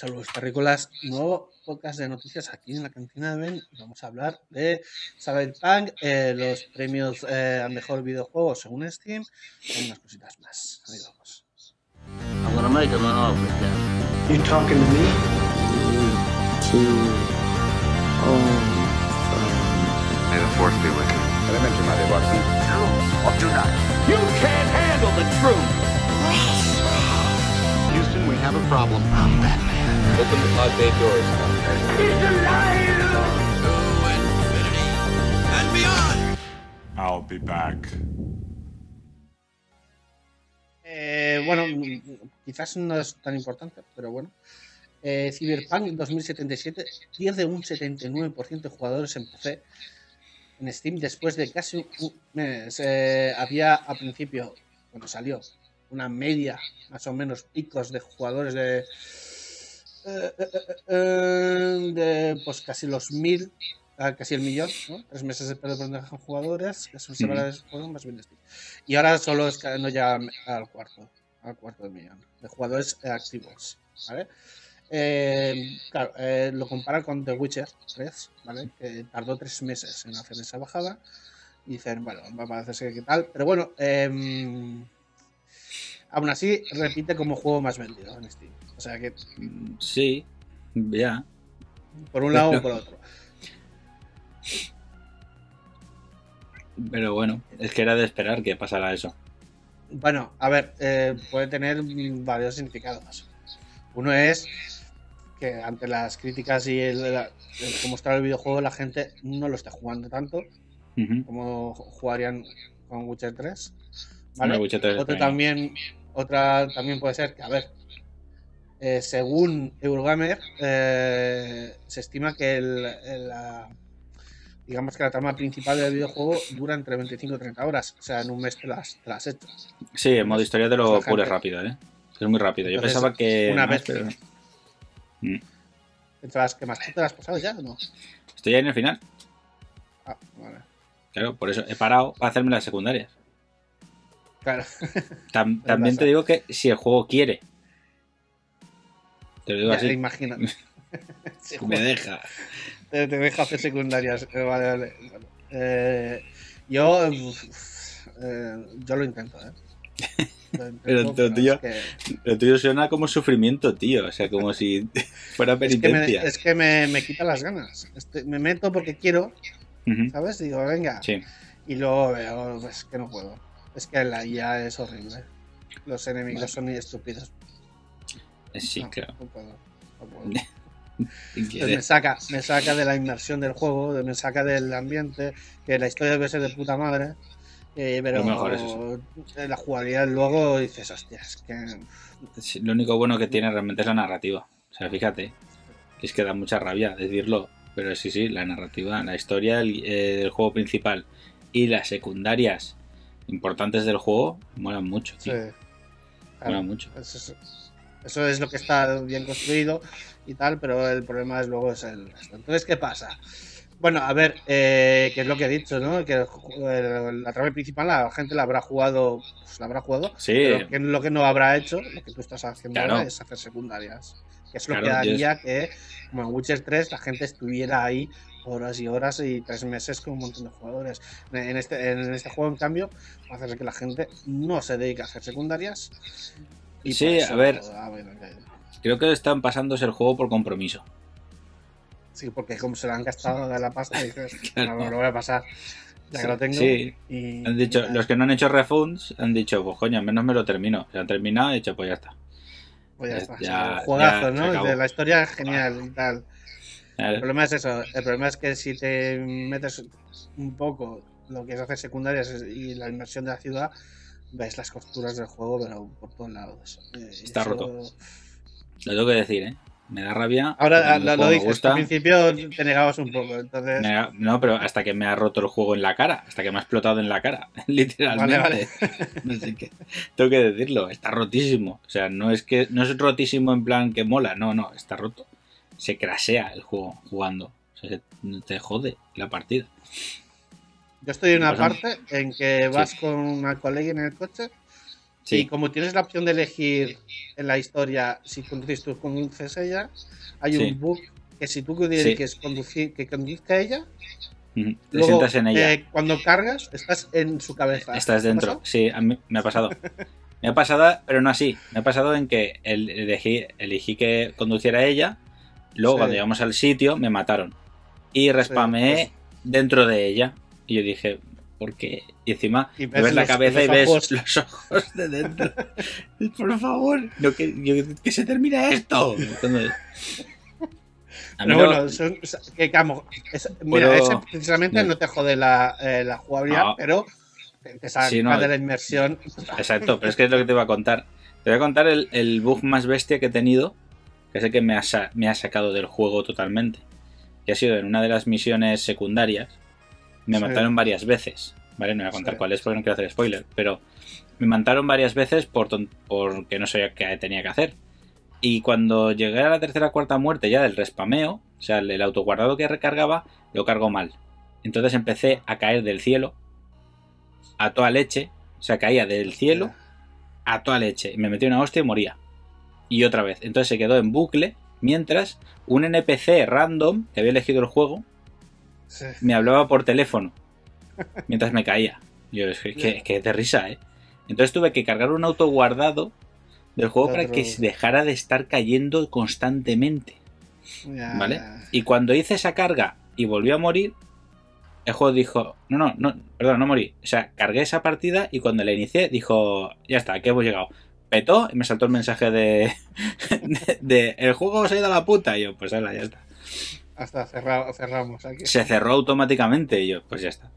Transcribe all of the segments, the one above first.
Saludos terrícolas, nuevo podcast de noticias aquí en la cantina de Ben. Vamos a hablar de Cyberpunk, eh, los premios eh, al mejor videojuego según Steam y unas cositas más. Ahí vamos. I'm gonna make him an offer, Captain. You talking to me? May the force be with you. Elemente, Mario Watson. Or do not. You can't handle the truth. Houston, we have a problem. I'm Batman. Open the pod bay doors. He's alive. I'll be back. Eh, bueno, quizás no es tan importante, pero bueno. Eh, Cyberpunk 2077 pierde un 79% de jugadores en PC en Steam después de casi un mes. Eh, había al principio, cuando salió, una media, más o menos, picos de jugadores de, eh, eh, eh, de pues casi los mil, ah, casi el millón, ¿no? tres meses de perder de jugadores, que son de juego más bien. Y ahora solo es que no llega al cuarto, al cuarto de millón de jugadores activos, ¿vale? Eh, claro, eh, lo comparan con The Witcher 3, ¿vale? Que tardó tres meses en hacer esa bajada. Y dicen, bueno, va a parecerse que tal. Pero bueno, eh, aún así repite como juego más vendido en Steam. O sea que Sí, ya. por un lado o por otro. Pero bueno, es que era de esperar que pasara eso. Bueno, a ver, eh, puede tener varios significados. Uno es que ante las críticas y el, el cómo está el videojuego, la gente no lo está jugando tanto como jugarían con Witcher 3. Hombre, Witcher 3 Otra también. también, otra también puede ser que, a ver, eh, según Eurogamer, eh, se estima que el, el, la- digamos que la trama principal del videojuego dura entre 25 y 30 horas. O sea, en un mes te las, te las. Sí, en modo historia te lo cures rápido, ¿eh? Es muy rápido. Yo Entonces, pensaba que. una vez- pero- Mm. Entre las que más tú te las has pasado ya o no? Estoy ahí en el final. Ah, vale. Claro, por eso he parado para hacerme las secundarias. Claro. Tam- también te digo que si el juego quiere. Te lo digo Ya, así. imagina. Sí, Me deja. te, te deja hacer secundarias. Eh, vale, vale. Eh, yo, eh, yo lo intento, ¿eh? Lo intento, Pero, pero tío, es que- Lo tuyo suena como sufrimiento, tío. O sea, como si fuera Es que, me, penitencia. es que me, me quita las ganas. Este, me meto porque quiero. ¿sabes? Digo, venga. Sí. Y luego veo, pues que no puedo. Es que la IA es horrible. Los enemigos son estúpidos. Sí, no, claro. No puedo. No puedo. Quiere- me saca, me saca de la inmersión del juego, me saca del ambiente, que la historia debe ser de puta madre. eh, pero Lo mejor es eso. eh, la jugabilidad luego dices, hostia, es que Sí, Lo único bueno que tiene realmente es la narrativa. O sea, fíjate. Es que da mucha rabia decirlo. Pero sí, sí, la narrativa, la historia el- eh, del juego principal y las secundarias importantes del juego molan mucho, sí, tío. claro, Molan mucho. eso, es, eso es lo que está bien construido y tal, pero el problema es luego es el resto. Entonces, ¿qué pasa? Bueno, a ver, eh, que es lo que he dicho, ¿no? Que el la trama principal la gente la habrá jugado, pues la habrá jugado, Sí, Pero que lo que no habrá hecho, lo que tú estás haciendo Claro. ahora es hacer secundarias. Que es lo Claro, que haría que, como en Witcher 3, la gente estuviera ahí horas y horas y tres meses con un montón de jugadores. En este, en este juego, en cambio, va a hacer que la gente no se dedique a hacer secundarias. Sí, a ver. ah, bueno, creo que están pasándose el juego por compromiso. sí, porque como se lo han gastado de la pasta, dices, Claro. no, me lo voy a pasar. Ya que lo tengo. Sí, y- han dicho, y- los que no han hecho refunds han dicho, pues coño, al menos me lo termino. Se han terminado y he dicho, pues ya está. pues ya ya- está. ya- juegazo, ya ¿no? De la historia es genial y tal. El problema es eso, el problema es que si te metes un poco lo que es hacer secundarias y la inversión de la ciudad, ves las costuras del juego, pero por todos lados. Eh, Está eso- roto. Lo tengo que decir, ¿eh? Me da rabia. Ahora lo, lo dices, gusta. al principio te negabas un poco, entonces... No, pero hasta que me ha roto el juego en la cara, hasta que me ha explotado en la cara, literalmente. Vale, que tengo que decirlo, está rotísimo. O sea, no es que no es rotísimo en plan que mola, no, no, está roto. Se crasea el juego jugando. O sea, se- te jode la partida. Yo estoy en una Pasamos. parte en que vas con una colega en el coche Sí. Y como tienes la opción de elegir en la historia si conduces tú conduces ella, hay Sí. un bug que si tú quieres conducir, que conduzca ella. Te luego, sientas en ella. eh, cuando cargas, estás en su cabeza. Estás ¿Te ha dentro. Sí, a mí me ha pasado. Me ha pasado, pero no así. Me ha pasado en que el- elegí, elegí que conduciera ella. Luego, Sí. cuando llegamos al sitio, me mataron. Y respameé dentro de ella. Y yo dije, ¿por qué? Y encima Y ves la los- cabeza y ves ojos. los ojos de dentro. Por favor, no, que, yo- que se termina esto. Entonces, Pero no- bueno, son- que, camo- es- mira, ese precisamente no. no te jode la, eh, la jugabilidad, No. pero te, saca Sí, de la inmersión. Exacto, pero es que es lo que te iba a contar. Te voy a contar el, el bug más bestia que he tenido, que es el que me ha, me ha sacado del juego totalmente. Que ha sido en una de las misiones secundarias. Me Sí. mataron varias veces. ¿Vale? No voy a contar Sí. cuál es porque no quiero hacer spoiler. Pero me mataron varias veces por porque no sabía qué tenía que hacer. Y cuando llegué a la tercera o cuarta muerte ya del respameo, o sea, el, el autoguardado que recargaba, lo cargó mal. Entonces empecé a caer del cielo a toda leche. O sea, caía del cielo a toda leche. Me metí una hostia y moría. Y otra vez. Entonces se quedó en bucle. Mientras un NPC random que había elegido el juego Sí. me hablaba por teléfono. Mientras me caía. Yo, es que, que, que de risa, ¿eh? Entonces tuve que cargar un autoguardado del juego para que dejara de estar cayendo constantemente. Ya, ¿Vale? Y cuando hice esa carga y volví a morir, el juego dijo, no, no, no, perdón, no morí. O sea, cargué esa partida y cuando la inicié dijo, ya está, aquí hemos llegado. Petó y me saltó el mensaje de, de, de, el juego se ha ido a la puta. Y yo, pues ala, ya está. Hasta cerra- cerramos aquí. Se cerró automáticamente y yo, pues ya está.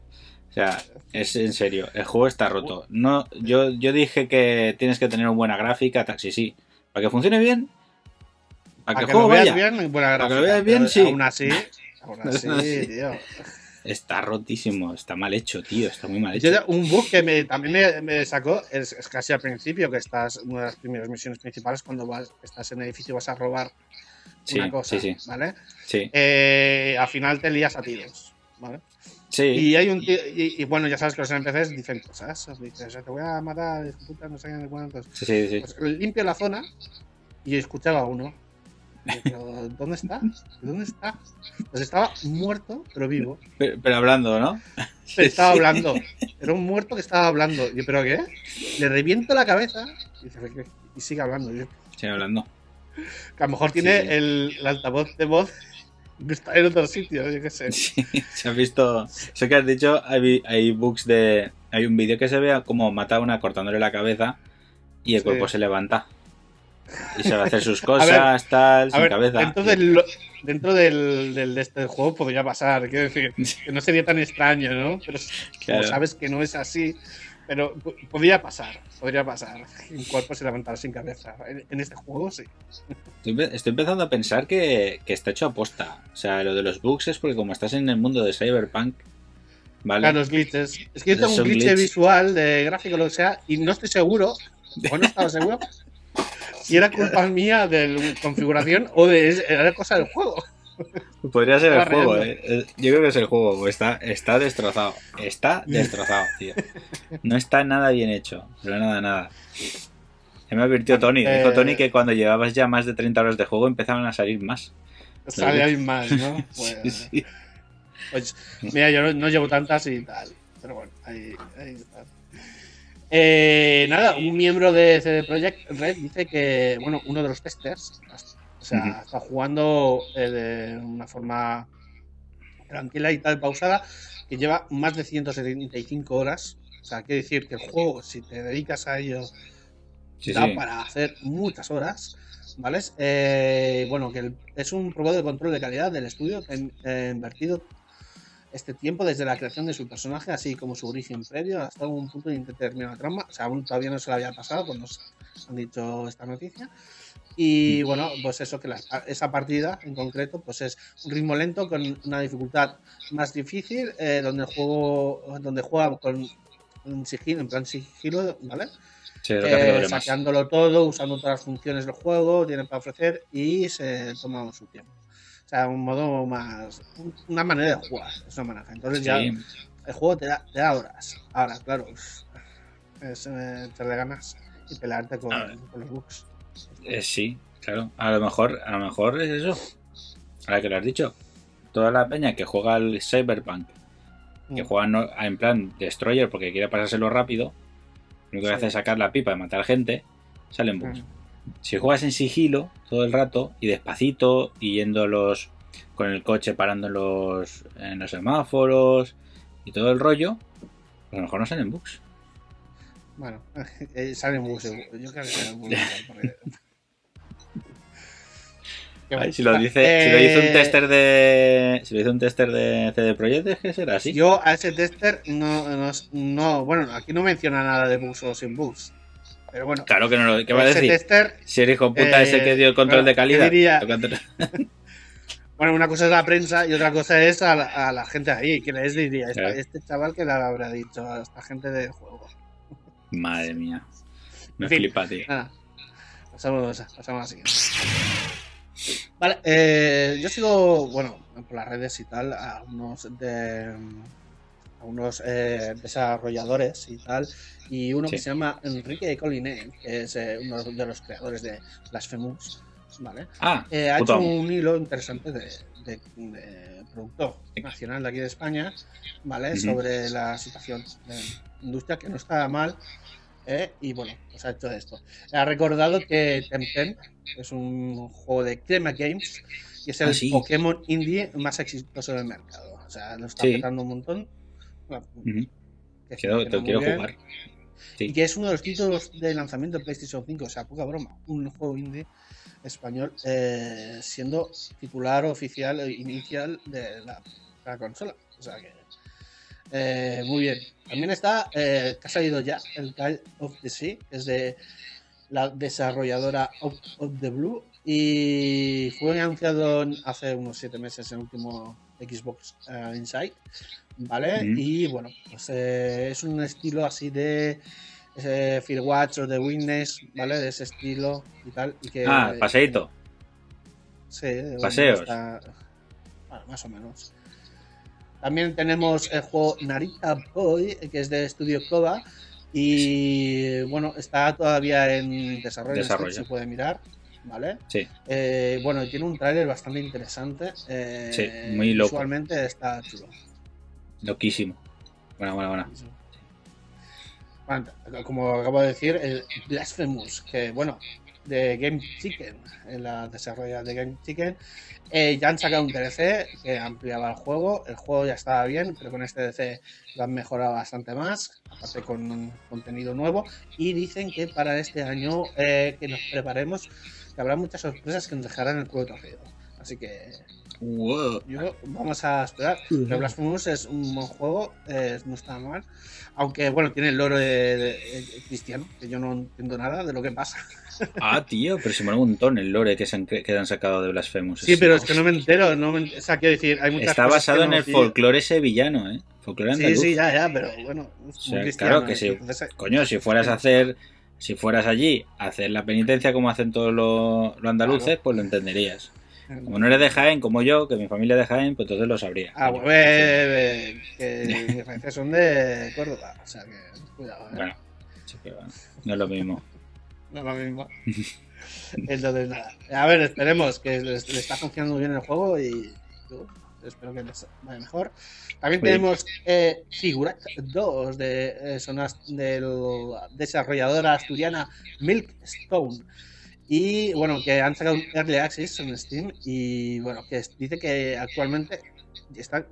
O sea, es en serio, el juego está roto. No, yo, yo dije que tienes que tener una buena gráfica, tal, sí. Para que funcione bien, para que el lo juego veas vaya. bien, buena Para que lo veas bien, sí. Aún así, aún así, Aún así. tío. Está rotísimo, está mal hecho, tío, está muy mal hecho. Yo, un bug que me, también me, me sacó es, es casi al principio, que estás una de las primeras misiones principales cuando vas, estás en el edificio y vas a robar Sí, una cosa, sí, sí. ¿vale? Sí, Eh, al final te lías a tiros, ¿vale? sí. Y hay un tío, y, y bueno, ya sabes que los NPCs dicen cosas, dices, te voy a matar, puta, no sé qué, cuántos. Sí, sí, sí. Pues limpio la zona y escuchaba a uno. Y yo, pero, ¿Dónde está? ¿Dónde está? Pues estaba muerto, pero vivo. Pero, pero hablando, ¿no? Pero estaba hablando. Era un muerto que estaba hablando. Y yo, ¿pero qué? Le reviento la cabeza y, y sigue hablando. Yo, Sí, hablando. Que a lo mejor tiene Sí. El, el altavoz de voz que está en otro sitio, yo qué sé. Sí, se has visto. Eso que has dicho, hay, hay bugs de. Hay un vídeo que se vea como mata a una cortándole la cabeza y el Sí. cuerpo se levanta. Y se va a hacer sus A cosas, tal, A sin ver, cabeza. dentro, del, dentro del, del- de este juego podría pasar, quiero decir, que no sería tan extraño, ¿no? Pero s- Claro. como sabes que no es así, pero po- podría pasar, podría pasar. Un cuerpo se levantara sin cabeza. En, en este juego sí. Estoy, empe- estoy empezando a pensar que, que está hecho a posta. O sea, lo de los bugs es porque como estás en el mundo de Cyberpunk, ¿vale? Claro, los glitches. Es que yo tengo un glitch. visual de gráfico, lo que sea, y no estoy seguro, o no estaba seguro, si era culpa mía de la configuración o de era cosa del juego. Podría ser el juego, eh. Eh, Yo creo que es el juego, está, está destrozado. Está destrozado, tío. No está nada bien hecho, pero nada, nada. Ya me advirtió Tony. Dijo Eh, Tony que cuando llevabas ya más de 30 horas de juego empezaban a salir más. Sale ahí más, ¿no? Pues, Sí, sí. Pues, mira, yo no, no llevo tantas y tal. Pero bueno, ahí, ahí está. Eh, nada, un miembro de CD Projekt Red dice que, bueno, uno de los testers, o sea, está jugando eh, de una forma tranquila y tal, pausada, que lleva más de 175 horas. O sea, quiere decir que el juego, si te dedicas a ello, Sí, da sí. para hacer muchas horas. ¿Vale? Eh, bueno, que el- es un probado de control de calidad del estudio que ha eh, invertido este tiempo desde la creación de su personaje, así como su origen previo, hasta un punto de indeterminada trama. O sea, aún todavía no se lo había pasado cuando nos han dicho esta noticia. Y bueno, pues eso, que la- esa partida en concreto, pues es un ritmo lento con una dificultad más difícil, eh, donde el juego, donde juega con un sigilo, en plan sigilo, ¿vale? Sí, eh, sacándolo todo, usando todas las funciones del juego, tiene para ofrecer y se toma su tiempo. O sea, un modo más. un- Una manera de jugar, es una manera. Entonces ya el juego te da, te da horas. Ahora, claro, es, eh, te le ganas. y pelearte con los bugs. Eh, sí, claro. A lo mejor, a lo mejor es eso. Ahora que lo has dicho. Toda la peña que juega al Cyberpunk, que Mm. juega no- en plan Destroyer porque quiere pasárselo rápido, lo único que hace es sacar la pipa y matar gente, salen bugs. Mm. Si juegas en sigilo todo el rato y despacito y yendo los con el coche parando en los, en los semáforos y todo el rollo, a lo mejor no salen bugs. Bueno, eh, salen bugs. seguro. Yo creo que porque- Qué Ay, si lo dice, si lo dice Eh, un tester de. Si lo dice un tester de CD Projekt, es que será así. Yo a ese tester no, no, no- Bueno, aquí no menciona nada de bugs o sin bugs. Pero bueno, Claro que no lo. ¿Qué va a decir? tester Si el hijo puta Eh, ese que dio el control bueno, de calidad. diría- Bueno, una cosa es la prensa y otra cosa es a la, a la gente ahí, que les diría, Claro. este chaval que le habrá dicho a esta gente del juego. Madre mía. Me En fin. flipa, tío. Nada, pasamos, pasamos a la siguiente. Vale, eh, yo sigo, bueno, por las redes y tal, a unos de a unos eh, desarrolladores y tal, y uno que se llama Enrique Collinet, que es eh, uno de los creadores de Blasphemous, ¿vale? Ah, Eh, ha hecho un hilo interesante de, de- de productor nacional de aquí de España, ¿vale? Sobre la situación de la industria, que no está mal, ¿eh? y bueno, pues ha hecho esto. Ha recordado que Temtem es un juego de Crema Games y es el Ah, sí. Pokémon indie más exitoso del mercado. O sea, lo está Sí. petando un montón. Bueno, Quiero- funciona te quiero bien. jugar. Y que es uno de los títulos de lanzamiento de PlayStation 5, o sea, poca broma. Un juego indie español eh, siendo titular oficial e inicial de la, la consola. O sea que. eh, muy bien. También está, eh, que ha salido ya, el Call of the Sea, que es de la desarrolladora Out of the Blue. Y fue anunciado hace unos 7 meses en el último Xbox eh, Insight. ¿Vale? Y bueno, pues es un estilo así de ese Fear Watch o de Witness, ¿vale? De ese estilo y tal. Y que, Ah, paseíto. Sí, Paseos. está- bueno, más o menos. También tenemos el juego Narita Boy, que es de Studio Koba. Y bueno, está todavía en desarrollo, Desarrollo. Se puede mirar. ¿Vale? Sí. Eh, bueno, tiene un tráiler bastante interesante. eh, Sí, muy loco. Visualmente está chulo. Loquísimo. Bueno, bueno, bueno. Bueno, como acabo de decir, el Blasphemous, que bueno, de Game Chicken, en la desarrolla de Game Chicken, eh, ya han sacado un DLC que ampliaba el juego. El juego ya estaba bien, pero con este DLC lo han mejorado bastante más, aparte con un contenido nuevo. Y dicen que para este año eh, que nos preparemos, que habrá muchas sorpresas que nos dejarán el culo torcido. Así que Wow. yo vamos a esperar. Pero Blasphemous es un buen juego, eh, no está mal. Aunque, bueno, tiene el loro de, de- de cristiano, que yo no entiendo nada de lo que pasa. Ah, tío, pero se mola un montón el lore que, se han, que han sacado de Blasphemous. Sí, pero es que no me entero. No me, o sea, quiero decir, hay muchas Está cosas basado en no el folclore sevillano, ¿eh? Folclore Sí, andaluz. sí, ya, ya, pero bueno, es O sea, muy cristiano. claro que ¿eh? sí. Entonces, Coño, si fueras a hacer, si fueras allí a hacer la penitencia como hacen todos los, los andaluces, Claro. pues lo entenderías. Como no eres de Jaén, como yo, que mi familia es de Jaén, pues entonces lo sabría. Ah, bueno, eh, eh, que mis raíces son de Córdoba, o sea que cuidado, ¿eh? Bueno, bueno, no es lo mismo. No es lo mismo. Entonces, nada. A ver, esperemos que le está funcionando bien el juego y yo espero que les vaya mejor. También Oye. tenemos eh, Figurat 2 de eh, son as- de la desarrolladora asturiana Milkstone. Y bueno, que han sacado un Early Access en Steam y bueno, que dice que actualmente está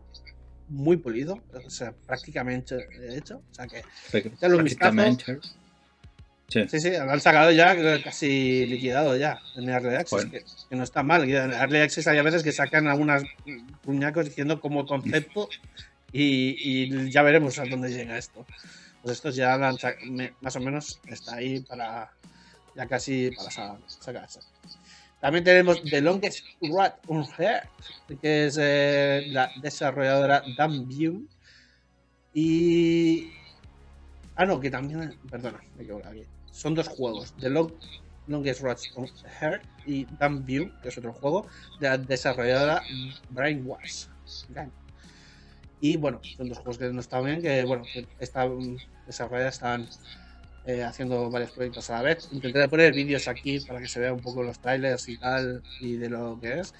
muy pulido, o sea, prácticamente hecho. O sea que un vistazo. Prácticamente. Sí. Sí, sí, lo han sacado ya casi liquidado ya en Early Access, que, que no está mal. En Early Access hay a veces que sacan algunas puñacos diciendo como concepto y, y ya veremos a dónde llega esto. Pues estos ya lo han más o menos está ahí para ya casi para sa- sacarse. También tenemos The Longest Rat on que es eh, la desarrolladora View Y. Ah, no, que también. Perdona, me equivoco aquí. Son dos juegos: The Long, Longest Roads on y View, que es otro juego, de la desarrolladora Brainwash. Y bueno, son dos juegos que no están bien, que bueno, que esta mm, desarrollada están eh, haciendo varios proyectos a la vez. Intentaré poner vídeos aquí para que se vea un poco los trailers y tal, y de lo que es.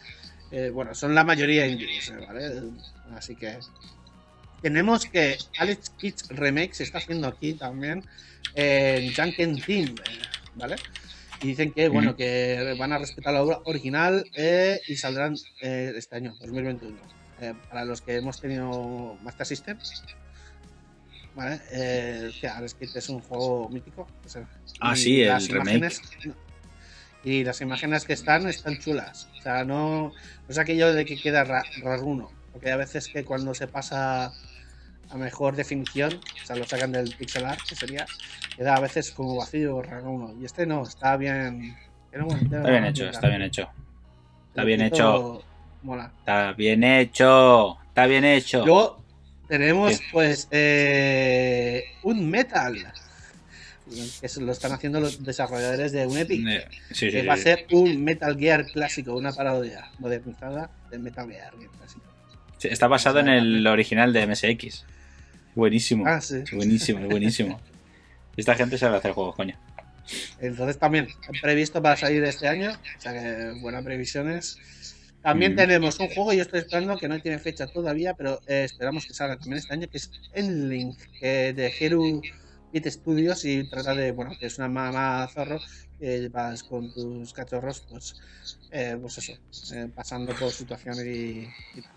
Eh, bueno, son la mayoría indies, eh, ¿vale? Así que tenemos que Alex Kids Remake se está haciendo aquí también en Junken Team, ¿vale? Y dicen que, bueno, que van a respetar la obra original eh, y saldrán eh, este año, 2021. Eh, para los que hemos tenido Master System, ¿vale? Eh, que Alex Kids es un juego mítico. o sea, Ah, sí, el las remake. imágenes- y las imágenes que están están chulas. O sea, no, no es aquello de que queda ra- raruno. Porque hay veces que cuando se pasa a mejor definición, o sea, lo sacan del pixel art, que sería, queda a veces como vacío, raruno. Y este no, está bien. tiene buen- tiene Está bien hecho, está bien hecho. Está bien hecho. Mola. Está bien hecho. Está bien hecho. Luego tenemos, pues, eh, un metal. Que lo están haciendo los desarrolladores de un Epic. Eh, Sí, que sí, va a ser un Metal Gear clásico, una parodia modernizada de Metal Gear clásico. Sí, Está basado en el original de MSX. Buenísimo. Ah, buenísimo, buenísimo. Esta gente sabe hacer juegos, coño. Entonces también previsto para salir este año, o sea que buenas previsiones. También Mm. tenemos un juego, yo estoy esperando que no tiene fecha todavía, pero eh, esperamos que salga también este año, que es Endlink, que de Heru Beat Studios y trata de, bueno, que es una mamá zorro que vas con tus cachorros, pues, eh, pues eso, eh, pasando por situaciones y, y tal.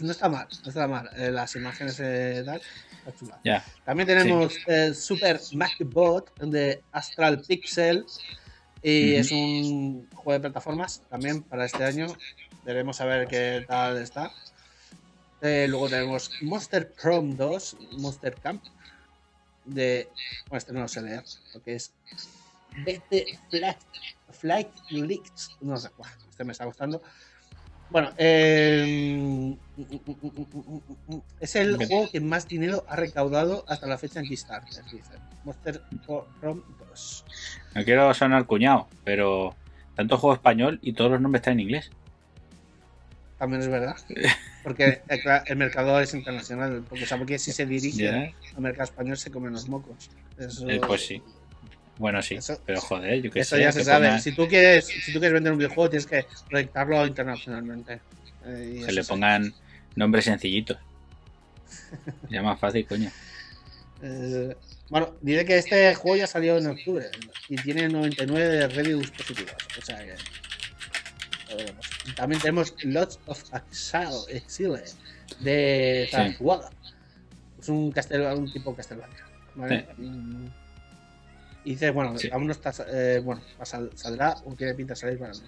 No está mal, no está mal. eh, las imágenes tal, está chula. También tenemos el Super MacBot de Astral Pixel. Y es un juego de plataformas también para este año. Veremos a ver qué tal está. Eh, luego tenemos Monster Chrome 2, Monster Camp. De. Bueno, este no lo sé leer, porque es. BT Flight, Flight Leaks. No sé, buah, este me está gustando. Bueno, eh, es el juego que más dinero ha recaudado hasta la fecha en Kickstarter, dice. Monster Chrome 2. No quiero sonar cuñado, pero tanto juego español y todos los nombres están en inglés. También es verdad. Porque eh, el mercado es internacional. Porque sabe que si se dirige al mercado español se comen los mocos. Eso, Eh, pues sí. Bueno, sí, Eso- pero joder, yo qué eso sé. ya se que sabe. ponga- Si tú quieres, si tú quieres vender un videojuego, tienes que proyectarlo internacionalmente. Eh, que le sí. pongan nombres sencillitos. Ya más fácil, coño. Eh, bueno, diré que este juego ya salió en octubre y tiene 99 de reviews positivas. O sea que. Veremos. También tenemos Lots of Exile, de Sí. Zazuaga. Es un, castel, un tipo Castlevania. ¿vale? Mm. Y dice, bueno, Sí. aún no está. eh, bueno, sal- saldrá o tiene pinta de salir para mí.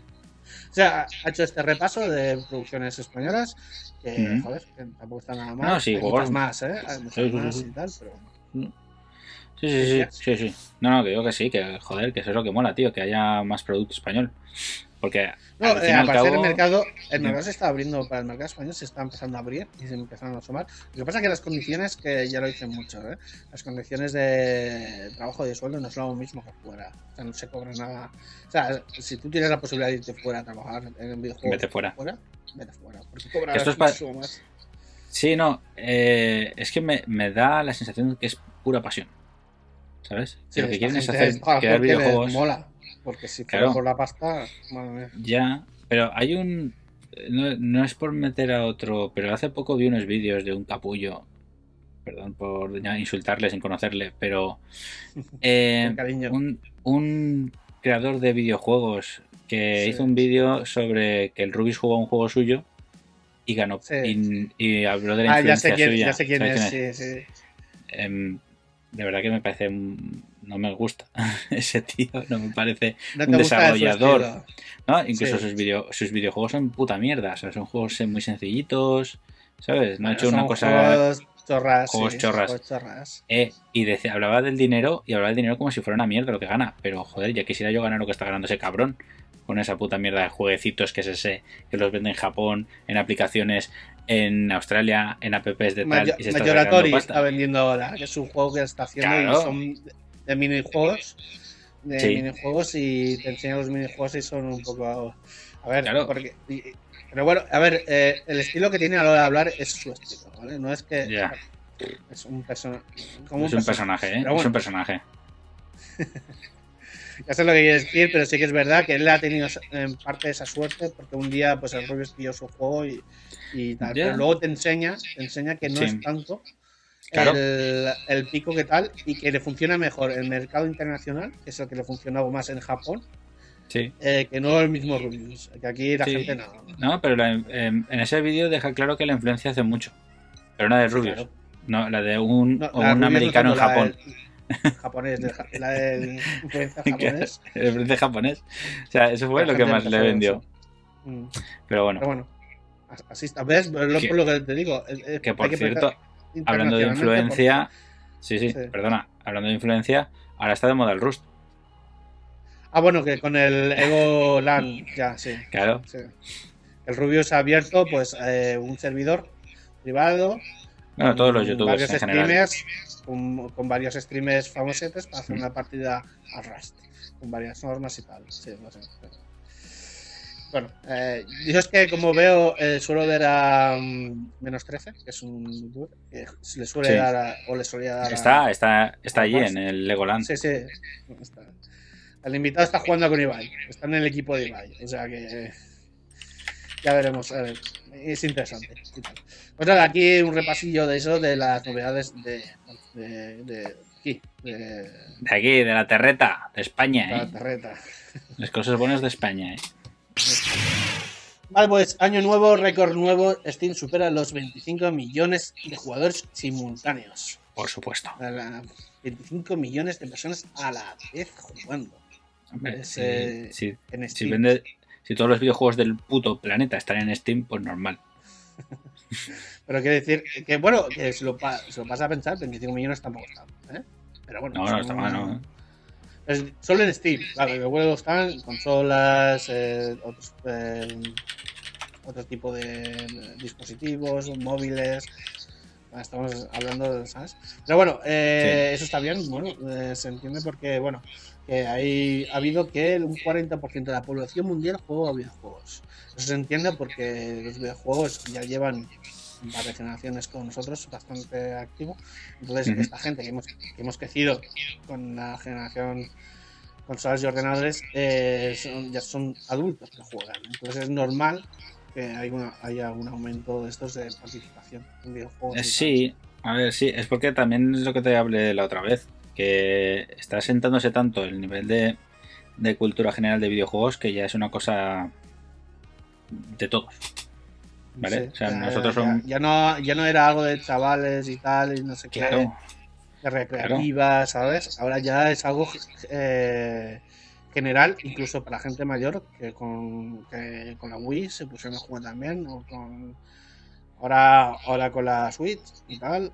O sea, ha hecho este repaso de producciones españolas que, Ujú. joder, que tampoco está nada mal. No, sí, Hay muchas más, ¿eh? Hay muchas Sí, sí, sí, más sí. y tal, pero. Sí, sí, sí, sí, sí. No, no, que digo que sí, que joder, que eso es lo que mola, tío, que haya más producto español. Porque No, al eh, fin al parecer cabo- el mercado, el mercado se está abriendo para el mercado español, se está empezando a abrir y se empiezan a asomar. Lo que pasa es que las condiciones, que ya lo dicen mucho, ¿eh? las condiciones de trabajo y de sueldo no son lo mismo que fuera. O sea, no se cobra nada. O sea, si tú tienes la posibilidad de irte fuera a trabajar en un videojuego, Vete fuera. vete fuera. Porque Esto es pa- muchísimo más. Sí, no, eh, es que me, me da la sensación de que es pura pasión. ¿Sabes? Sí, que lo que quieren es hacer crear videojuegos. Mola. Porque si Claro. por la pasta, madre mía. Ya, pero hay un. No, no es por meter a otro, pero hace poco vi unos vídeos de un capullo. Perdón por insultarle sin conocerle, pero. eh, cariño. un, un creador de videojuegos que Sí. hizo un vídeo sobre que el Rubis jugó un juego suyo y ganó. Sí. Y, y habló de la Ah, ya sé influencia quién, suya. ya sé quién ¿Sabes es, sí, sí. Em, de verdad que me parece. un- No me gusta ese tío, no me parece. No Un desarrollador. ¿no? Incluso Sí. sus, video, sus videojuegos son puta mierda. O sea, son juegos muy sencillitos. ¿Sabes? No ha hecho una cosa. Juegos chorras. juegos sí, chorras. juegos chorras. Eh, y decía, hablaba del dinero y hablaba del dinero como si fuera una mierda lo que gana. Pero joder, ya quisiera yo ganar lo que está ganando ese cabrón. Con esa puta mierda de jueguecitos que es ese, que los vende en Japón, en aplicaciones en Australia, en apps de tal. Y se está vendiendo ahora, que es un juego que está haciendo Claro. y son de minijuegos. De Sí. minijuegos y te enseña los minijuegos y son un poco. A ver, Claro. porque. y- pero bueno, a ver, eh, el estilo que tiene a la hora de hablar es su estilo, ¿vale? No es que. Es un personaje. Es un personaje, ¿eh? Es un personaje. Ya sé lo que quieres decir, pero sí que es verdad que él ha tenido en parte esa suerte porque un día pues el Rubius pilló su juego y, y tal. Pero luego te enseña, te enseña que no Sí. es tanto Claro. el, el pico que tal y que le funciona mejor el mercado internacional, que es lo que le funcionaba más en Japón, Sí. eh, que no el mismo Rubius. Que aquí la Sí. gente no. No, pero la- en, en ese vídeo deja claro que la influencia hace mucho. Pero no de Rubius. Claro. No, la de un, No, o la un Rubius no americano en Japón. del- japonés, la del influencer japonés. La influencia japonés. O sea, eso fue La lo que más le vendió. Mm. Pero bueno, Pero bueno, as- así está. ¿Ves? Es lo, Que- lo que te digo. es- que por cierto, pensar hablando de influencia. Sí, sí, Sí. perdona. Hablando de influencia, ahora está de moda el Rust. Ah, bueno, que con el Ego LAN, ya, sí. Claro. sí. El Rubius ha abierto pues eh, un servidor privado. Bueno, todos los youtubers general. streamers, con, con varios streamers famosetes para hacer una partida a Rust. Con varias normas y tal. Sí, no sé. Bueno, eh, yo es que como veo, eh, suelo ver a mm, menos 13, que es un que se le suele Sí. dar a- o le solía dar a- Está, está, está allí en el Legoland. Sí, sí. Está. El invitado está jugando con Ibai. Está en el equipo de Ibai. O sea que. eh, Ya veremos. a ver, es interesante. Pues nada, aquí un repasillo de eso, de las novedades de. de, de aquí, de, De aquí, de la terreta, de España, la ¿eh? terreta. Las cosas buenas de España, ¿eh? Vale, pues año nuevo, récord nuevo. Steam supera los 25 millones de jugadores simultáneos. Por supuesto. A la- 25 millones de personas a la vez jugando. Hombre, Es, si, eh, si- En si Steam. vende- si todos los videojuegos del puto planeta están en Steam, pues normal. Pero quiere decir que, bueno, que se lo, se lo pasa a pensar, 25 millones tampoco está. ¿eh? Pero bueno, No, no, está mal, ¿no? Es solo en Steam, claro, que luego están consolas, eh, otros, eh, otro tipo de dispositivos, móviles. Ah, Estamos hablando, ¿sabes? Pero bueno, eh, eso está bien, bueno, eh, se entiende porque, bueno, que hay, ha habido que un 40% de la población mundial juega a videojuegos. Eso se entiende porque los videojuegos ya llevan varias generaciones con nosotros, bastante activo. Entonces, esta gente que hemos, que hemos crecido con la generación consolas y ordenadores eh, son- ya son adultos que juegan. Entonces es normal que haya, una- haya un aumento de estos de participación en videojuegos. Eh. Sí, a ver, sí, es porque también es lo que te hablé la otra vez, que está sentándose tanto el nivel de, de cultura general de videojuegos que ya es una cosa de todos. ¿Vale? Sí, o sea, ya- nosotros ya- son- ya, no, ya no era algo de chavales y tal, y no sé qué, de recreativa, ¿sabes? Ahora ya es algo eh, general, incluso para gente mayor, que con, que con la Wii se pusieron a jugar también, o con ahora, ahora con la Switch y tal.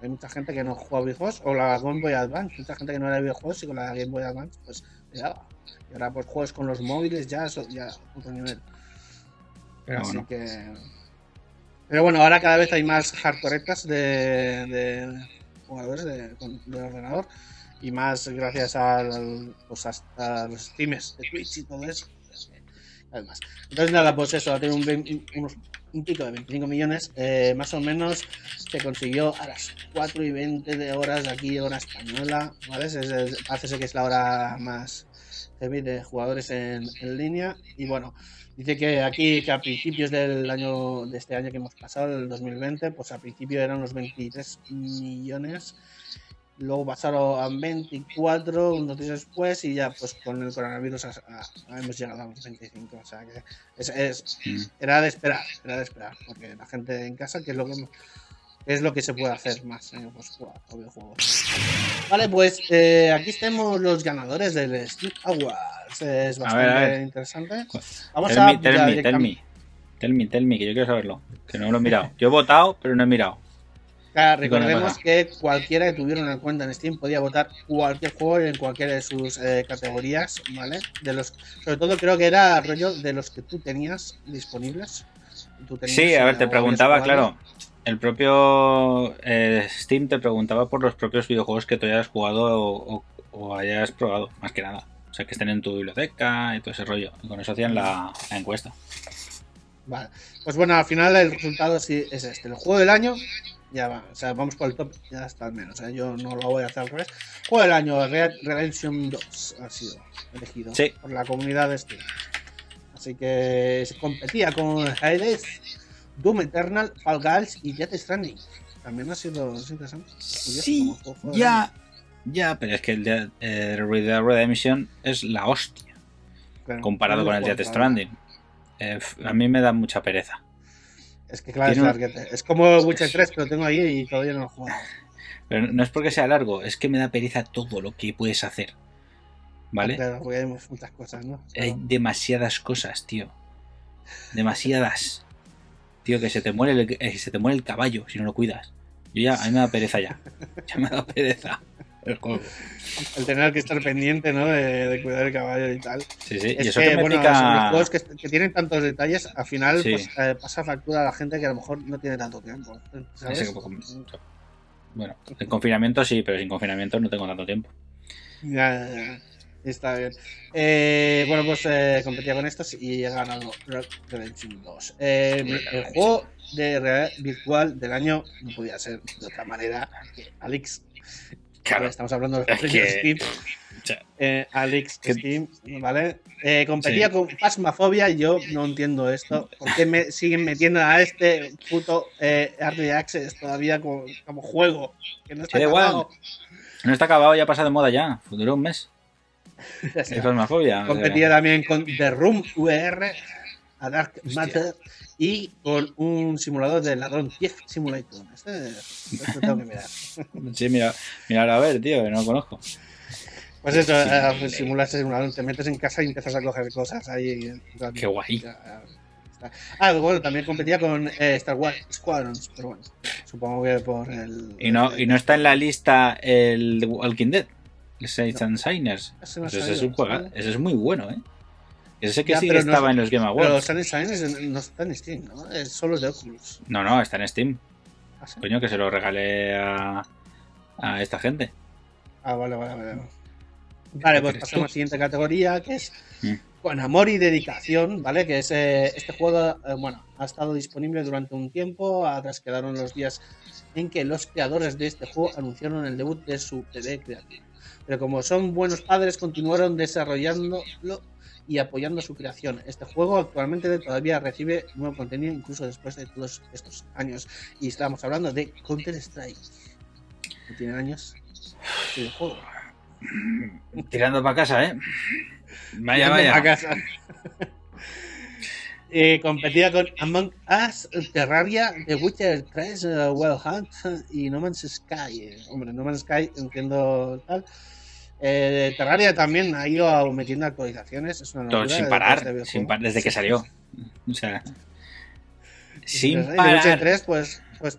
Hay mucha gente que no juega videojuegos, o la Game Boy Advance, mucha gente que no era videojuegos y con la Game Boy Advance, pues daba. Y ahora pues juegos con los móviles ya, eso ya otro nivel. Pero Así que. Pero bueno, ahora cada vez hay más hardcoretas de, de jugadores de, de ordenador y más gracias al, pues hasta los streams de Twitch y todo eso. pues, eh, Además. Entonces, nada, pues eso, tenido un, unos- un pico de 25 millones. eh, más o menos se consiguió a las 4 y 20 de horas de aquí, hora española. ¿vale? Es- es- parece ser que es la hora más de jugadores en, en línea. Y bueno, Dice que aquí, que a principios del año, de este año que hemos pasado, el 2020, pues a principio eran unos 23 millones, luego pasaron a 24 unos días después y ya pues con el coronavirus a- a- hemos llegado a los 25, o sea que es, es- Mm. era de esperar, era de esperar, porque la gente en casa, que es lo que es lo que se puede hacer más, eh, pues jugar a videojuegos. Vale, pues eh, aquí tenemos los ganadores del Steam Awards, es A bastante ver, a ver. interesante. Vamos Tell a me, tell me, tell me. Tell me, tell me, que yo quiero saberlo. Que no lo he mirado. Yo he votado, pero no he mirado. Claro, ¿Y con el recordemos que cualquiera que tuviera una cuenta en Steam podía votar cualquier juego en cualquiera de sus eh, categorías, ¿vale? De los, sobre todo creo que era rollo de los que tú tenías disponibles. Tú tenías, Sí, a ver, eh, te preguntaba, claro. El propio eh, Steam te preguntaba por los propios videojuegos que tú hayas jugado o, o- o hayas probado, más que nada. O sea, que estén en tu biblioteca y todo ese rollo. Y con eso hacían la, la encuesta. Vale. Pues bueno, al final el resultado sí es este. El juego del año ya va. O sea, vamos por el top, ya está al menos. ¿eh? Yo no lo voy a hacer al revés. Juego del año, Red Redemption 2 ha sido elegido Sí. por la comunidad de Steam. Así que se competía con Hades, Doom Eternal, Fall Guys y Death Stranding. También ha sido es interesante. curioso Sí, juego- juego ya. Ya, pero es que el de, eh, Red Dead Redemption es la hostia Claro, comparado con el juego Death. Stranding. Eh, a mí me da mucha pereza. Es que claro, es Tiene como Witcher 3, que lo tengo ahí y todavía no lo jugado. Pero no es porque sea largo, es que me da pereza todo lo que puedes hacer. ¿Vale? Claro, porque hay muchas cosas, ¿no? Hay demasiadas cosas, tío. Demasiadas. Tío, que se te muere el, eh, se te muere el caballo si no lo cuidas. Yo ya, a mí me da pereza ya. Ya me da pereza el juego. El tener que estar pendiente, ¿no? De, de cuidar el caballo y tal. Sí, sí. y Es eso que, que me bueno, pica- son los juegos que, que tienen tantos detalles, al final Sí. pues, eh, pasa factura a la gente que a lo mejor no tiene tanto tiempo. que- Bueno, en confinamiento sí, pero sin confinamiento no tengo tanto tiempo. Ya, ya, ya. Está bien. Eh, bueno, pues eh, competía con estos y he ganado Red Redemption 2. Eh, el juego de realidad virtual del año no podía ser de otra manera que Alex. Claro. Estamos hablando de Es los que- premios Steam. o sea, Eh, Alex Que- Steam, ¿vale? Eh, competía Sí. con Pasmafobia. Yo no entiendo esto. ¿Por qué me siguen metiendo a este puto eh, Early Access todavía como, como juego? Que no está Da igual. acabado. no está acabado, ya pasa de moda ya. Duró un mes. Es fasmafobia. Competía también con The Room VR, a Dark Hostia. Matter y con un simulador de ladrón Thief Simulator. Este, este tengo que mirar. Sí, mira, mira a ver, tío, que no lo conozco. Pues eso, eh, simulas un ladrón, te metes en casa y empiezas a coger cosas ahí. Qué guay. Ah, bueno, también competía con eh, Star Wars Squadrons, pero bueno, supongo que por el. Y no, y no está en la lista el Walking Dead. Saints and Signers. Ese no Pues ese es un juego. ¿vale? Ese es muy bueno, ¿eh? Ese que Ya, sí pero estaba es- en los Game Pero Awards. Sun Signs no está en Steam, ¿no? Es solo de Oculus. No, no, está en Steam. ¿Ah, sí? Coño, que se lo regalé a, a esta gente. Ah, vale, vale, vale. Vale, pues pasamos a la siguiente categoría, que es Mm. con amor y dedicación, ¿vale? Que es eh, este juego, eh, bueno, ha estado disponible durante un tiempo, atrás quedaron los días en que los creadores de este juego anunciaron el debut de su TV creativo. Pero como son buenos padres, continuaron desarrollándolo y apoyando su creación. Este juego actualmente todavía recibe nuevo contenido incluso después de todos estos años. Y estamos hablando de Counter Strike. Que tiene años el juego. Tirando para casa, ¿eh? Vaya, vaya. a casa. Eh, competía con Among Us, Terraria, The Witcher 3, eh, Wild Hunt y No Man's Sky. Eh, Hombre, No Man's Sky entiendo tal. Eh, Terraria también ha ido metiendo actualizaciones. Es una Todo sin parar, videojuego. sin par- desde que salió. O sea, sin parar. 3, pues, pues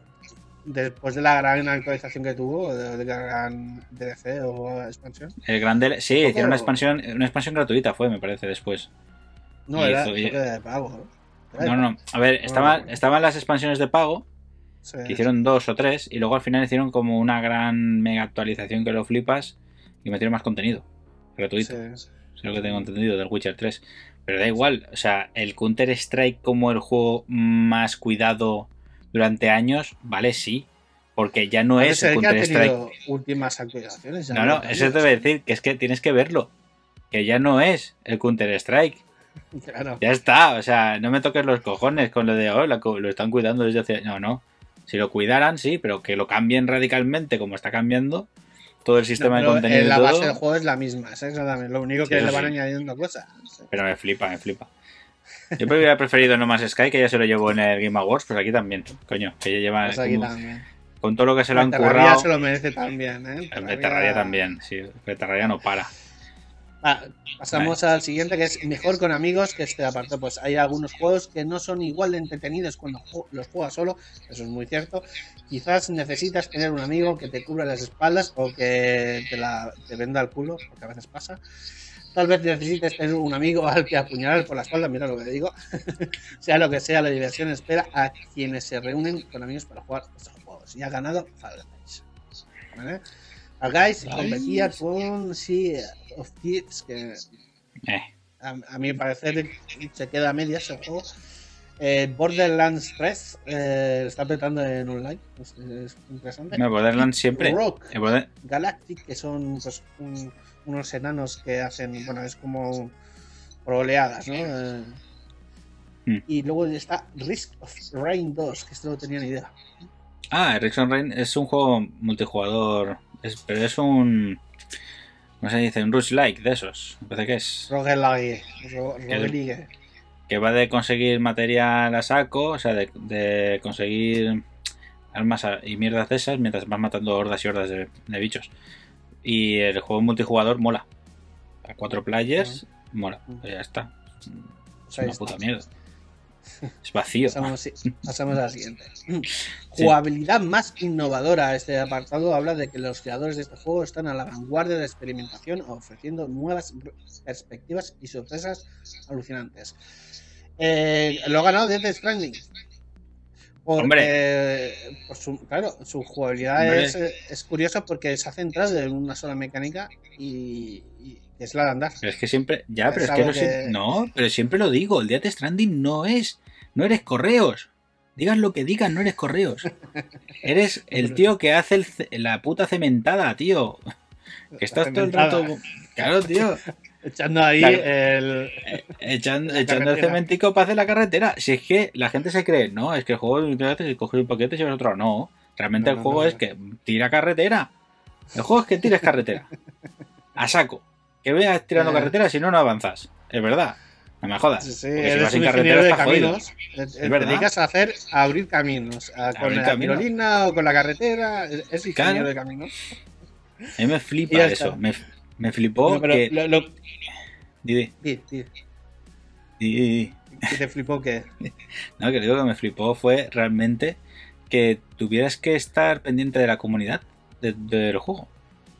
después de la gran actualización que tuvo, de, de la gran DLC o expansión. El grande, sí, hicieron una expansión, una expansión gratuita fue, me parece, después. No, era hizo- era de pago. ¿no? Era No, no, a ver, estaban, no. estaban las expansiones de pago, Sí. que hicieron dos o tres, y luego al final hicieron como una gran mega actualización que lo flipas y metieron más contenido gratuito. Sí. Es lo que tengo entendido del Witcher 3. Pero da igual, o sea, el Counter Strike como el juego más cuidado durante años, vale, sí. Porque ya no es el que ha Counter Strike. últimas actualizaciones. No, no, eso te voy a decir, que es que tienes que verlo. Que ya no es el Counter Strike. Claro. Ya está, o sea, no me toques los cojones con lo de, oh, lo están cuidando desde hace... No, no. Si lo cuidaran, sí, pero que lo cambien radicalmente como está cambiando todo el sistema No, de contenido eh, y la todo. base del juego es la misma, exactamente. Lo único Sí, que le van sí. añadiendo cosas. Pero me flipa, me flipa. Yo hubiera preferido No Más Sky, que ya se lo llevó en el Game Awards, pues aquí también. Coño, que ya lleva... Pues aquí como- también. con todo lo que se lo han Terraria currado... se lo merece también, ¿eh? El Terraria también, sí. El Terraria no para. Ah, pasamos al siguiente que es mejor con amigos, que este aparte pues hay algunos juegos que no son igual de entretenidos cuando los juegas solo, eso es muy cierto. Quizás necesitas tener un amigo que te cubra las espaldas o que te, la, te venda el culo, porque a veces pasa. Tal vez necesites tener un amigo al que apuñalar por la espalda, mira lo que digo. sea lo que sea, la diversión espera a quienes se reúnen con amigos para jugar estos juegos. Y ha ganado Fall Guys. ¿Vale? Fall Guys competía con Sea of Thieves, que Eh, a, a mi parecer se queda a medias el juego. Eh, Borderlands 3 eh, está petando en online. Es, es interesante. No, Borderlands siempre. Rock Border- Galactic, que son pues, un- unos enanos que hacen, bueno, es como oleadas, ¿no? Eh, Hmm. Y luego está Risk of Rain 2, que esto no tenía ni idea. Ah, Ericsson Rain es un juego multijugador. es- pero es un. ¿Cómo se dice? Un Rush like de esos. Parece que es. Roguelike. ro- roguelike. Que va de conseguir material a saco, o sea, de, de conseguir armas y mierdas de esas mientras vas matando hordas y hordas de, de bichos. Y el juego multijugador mola. A cuatro players, mola. Pues ya está. Es una puta mierda. Es vacío. Pasamos, a la siguiente. Jugabilidad más innovadora. Este apartado habla de que los creadores de este juego están a la vanguardia de la experimentación, ofreciendo nuevas perspectivas y sorpresas alucinantes. Eh, lo ha ganado Death Stranding. Porque, Hombre. por su, claro, su jugabilidad es, eh, es curiosa porque se ha centrado en una sola mecánica y, es la de andar. Pero es que siempre. Ya, pero es que, no, sé- que- no, pero siempre lo digo. El Death Stranding no es. No eres correos. Digas lo que digas, no eres correos. Eres el tío que hace el la puta cementada, tío. Que estás todo el rato. Claro, tío. Echando ahí el. Echando, La echando el cementico para hacer la carretera. Si es que la gente se cree, no, es que el juego es coger un paquete y llevas otro. No, realmente No, el juego no, es que tira carretera. El juego es que tires carretera. A saco. Que veas tirando Eh. carretera, si no, no avanzas. Es verdad. No me jodas. Sí, si eres un carretera ingeniero de estás jodido. caminos. Te- Te dedicas a hacer a abrir caminos. a- con Abrir la caminos. tirolina o con la carretera. Es ingeniero Claro. de caminos. A mí me flipa eso. Me, me flipó No, pero que. lo, lo- di, di, di, di, di, di. que te flipó que. No, que digo que me flipó fue realmente que tuvieras que estar pendiente de la comunidad de- del juego.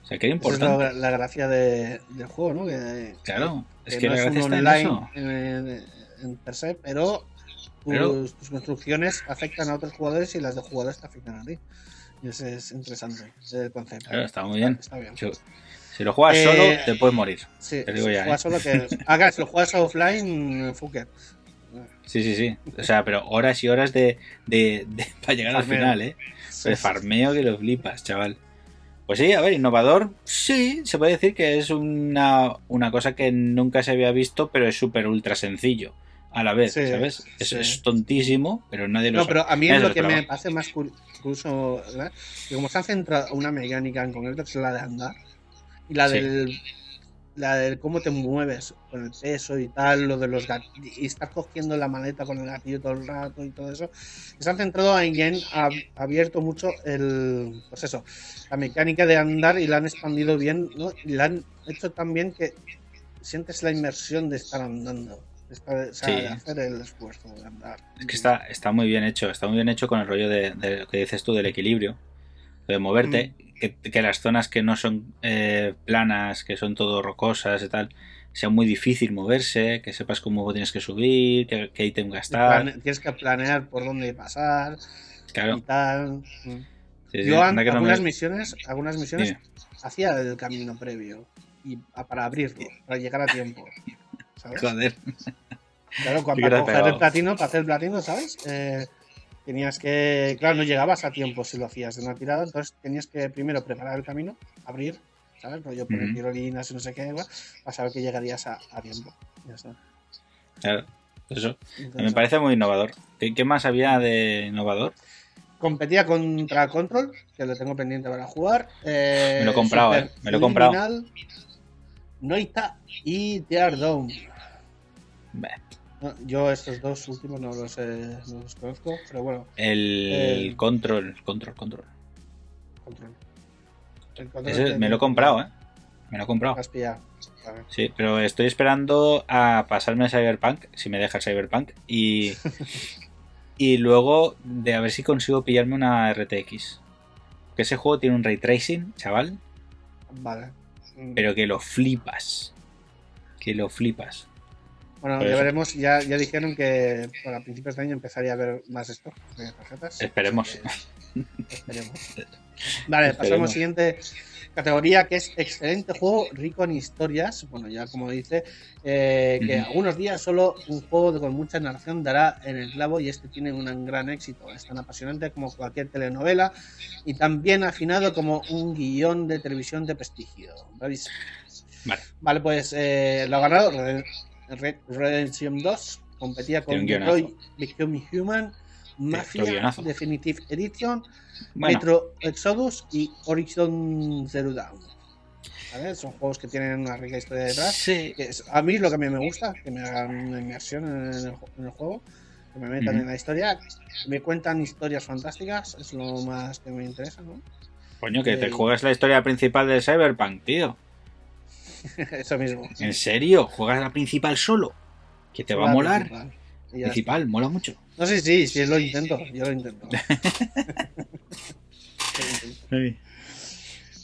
O sea, que era Esa es la, la gracia de- del juego, ¿no? Que, Claro, es que no la es un en online eso. en, en per se, pero tus, Pero- tus construcciones afectan a otros jugadores y las de jugadores te afectan a ti. Y ese es interesante, ese concepto. Claro, está muy bien. Está bien. Si, si lo juegas Eh, solo, te puedes morir. Sí, Te digo si ya, juegas ¿eh? solo que. Ah, claro, si lo juegas offline, fuck it. Sí, sí, sí. O sea, pero horas y horas de, de, de- para llegar al final, ¿eh? Sí, farmeo que lo flipas, chaval. Pues sí, a ver, innovador, sí, se puede decir que es una, una cosa que nunca se había visto, pero es súper ultra sencillo a la vez, Sí, ¿sabes? Es, sí. es tontísimo, pero nadie lo No, sabe. pero a mí Nadie lo que me parece más cur- curioso, ¿verdad? que como se han centrado una mecánica en concreto, que es la de andar, y la Sí. del la del cómo te mueves con el peso y tal, lo de los gatillos, y estar cogiendo la maleta con el gatillo todo el rato y todo eso, se han centrado en ab- abierto mucho el, pues eso, la mecánica de andar y la han expandido bien, ¿no? Y la han hecho tan bien que sientes la inmersión de estar andando, de, estar- o sea, Sí. de hacer el esfuerzo de andar. Es que está, está muy bien hecho, está muy bien hecho con el rollo de, de lo que dices tú del equilibrio, de moverte, Mm. Que, que las zonas que no son eh, planas, que son todo rocosas y tal, sea muy difícil moverse, que sepas cómo tienes que subir, qué, qué ítem gastar. Plane- tienes que planear por dónde pasar y Claro, tal. sí, sí, Yo an- no algunas me- misiones, algunas misiones Dime. hacía el camino previo y a- para abrirlo, para llegar a tiempo. ¿sabes? Joder, Claro, cua- Sí que para coger el platino, para hacer el platino, ¿sabes? Eh, tenías que, claro, no llegabas a tiempo si lo hacías de una tirada, entonces tenías que primero preparar el camino, abrir, ¿sabes? Rollo poner tirolinas y no sé qué, para saber que llegarías a, a tiempo. Ya está. claro, eso. Me parece muy innovador. ¿Qué, qué más había de innovador? Competía contra Control, que lo tengo pendiente para jugar. Eh, Me lo he comprado, eh, me lo he comprado. Criminal, Noita y Teardown. Bah, No, yo estos dos últimos no los, eh, no los conozco, pero bueno, El Eh, control, control, control. Control. Control Ese me lo he comprado, ¿eh? Me lo he comprado. Has pillado. Sí, pero estoy esperando a pasarme a Cyberpunk, si me deja el Cyberpunk, y, y luego de a ver si consigo pillarme una RTX. Que ese juego tiene un ray tracing, chaval, Vale. Pero que lo flipas. Que lo flipas. Bueno, ya veremos. Ya, ya dijeron que para principios de año empezaría a haber más esto de tarjetas. Esperemos. Que- esperemos. Vale, pasamos Esperemos. al siguiente Categoría que es excelente juego, rico en historias. Bueno, ya como dice, eh, que algunos días solo un juego con mucha narración dará en el clavo y este tiene un gran éxito. Es tan apasionante como cualquier telenovela y tan bien afinado como un guion de televisión de prestigio. Vale. Vale, pues eh, lo ha ganado Red, Red Redemption 2. Competía con. Detroit Become Human, Mafia. Definitive Edition, Bueno, Metro Exodus y Horizon Zero Dawn. ¿Vale? Son juegos que tienen una rica historia detrás. sí. Que es, a mí lo que a mí me gusta, que me hagan una inmersión en el, ju- en el juego, que me metan en la historia, que me cuentan historias fantásticas, es lo más que me interesa, ¿no? Coño, que te Eh, juegas la historia principal del Cyberpunk, tío. Eso mismo. ¿En serio? ¿Juegas la principal solo? Que te va a La molar. principal. Mola mucho. No sé si, sí, lo intento, yo lo intento. Yo lo intento.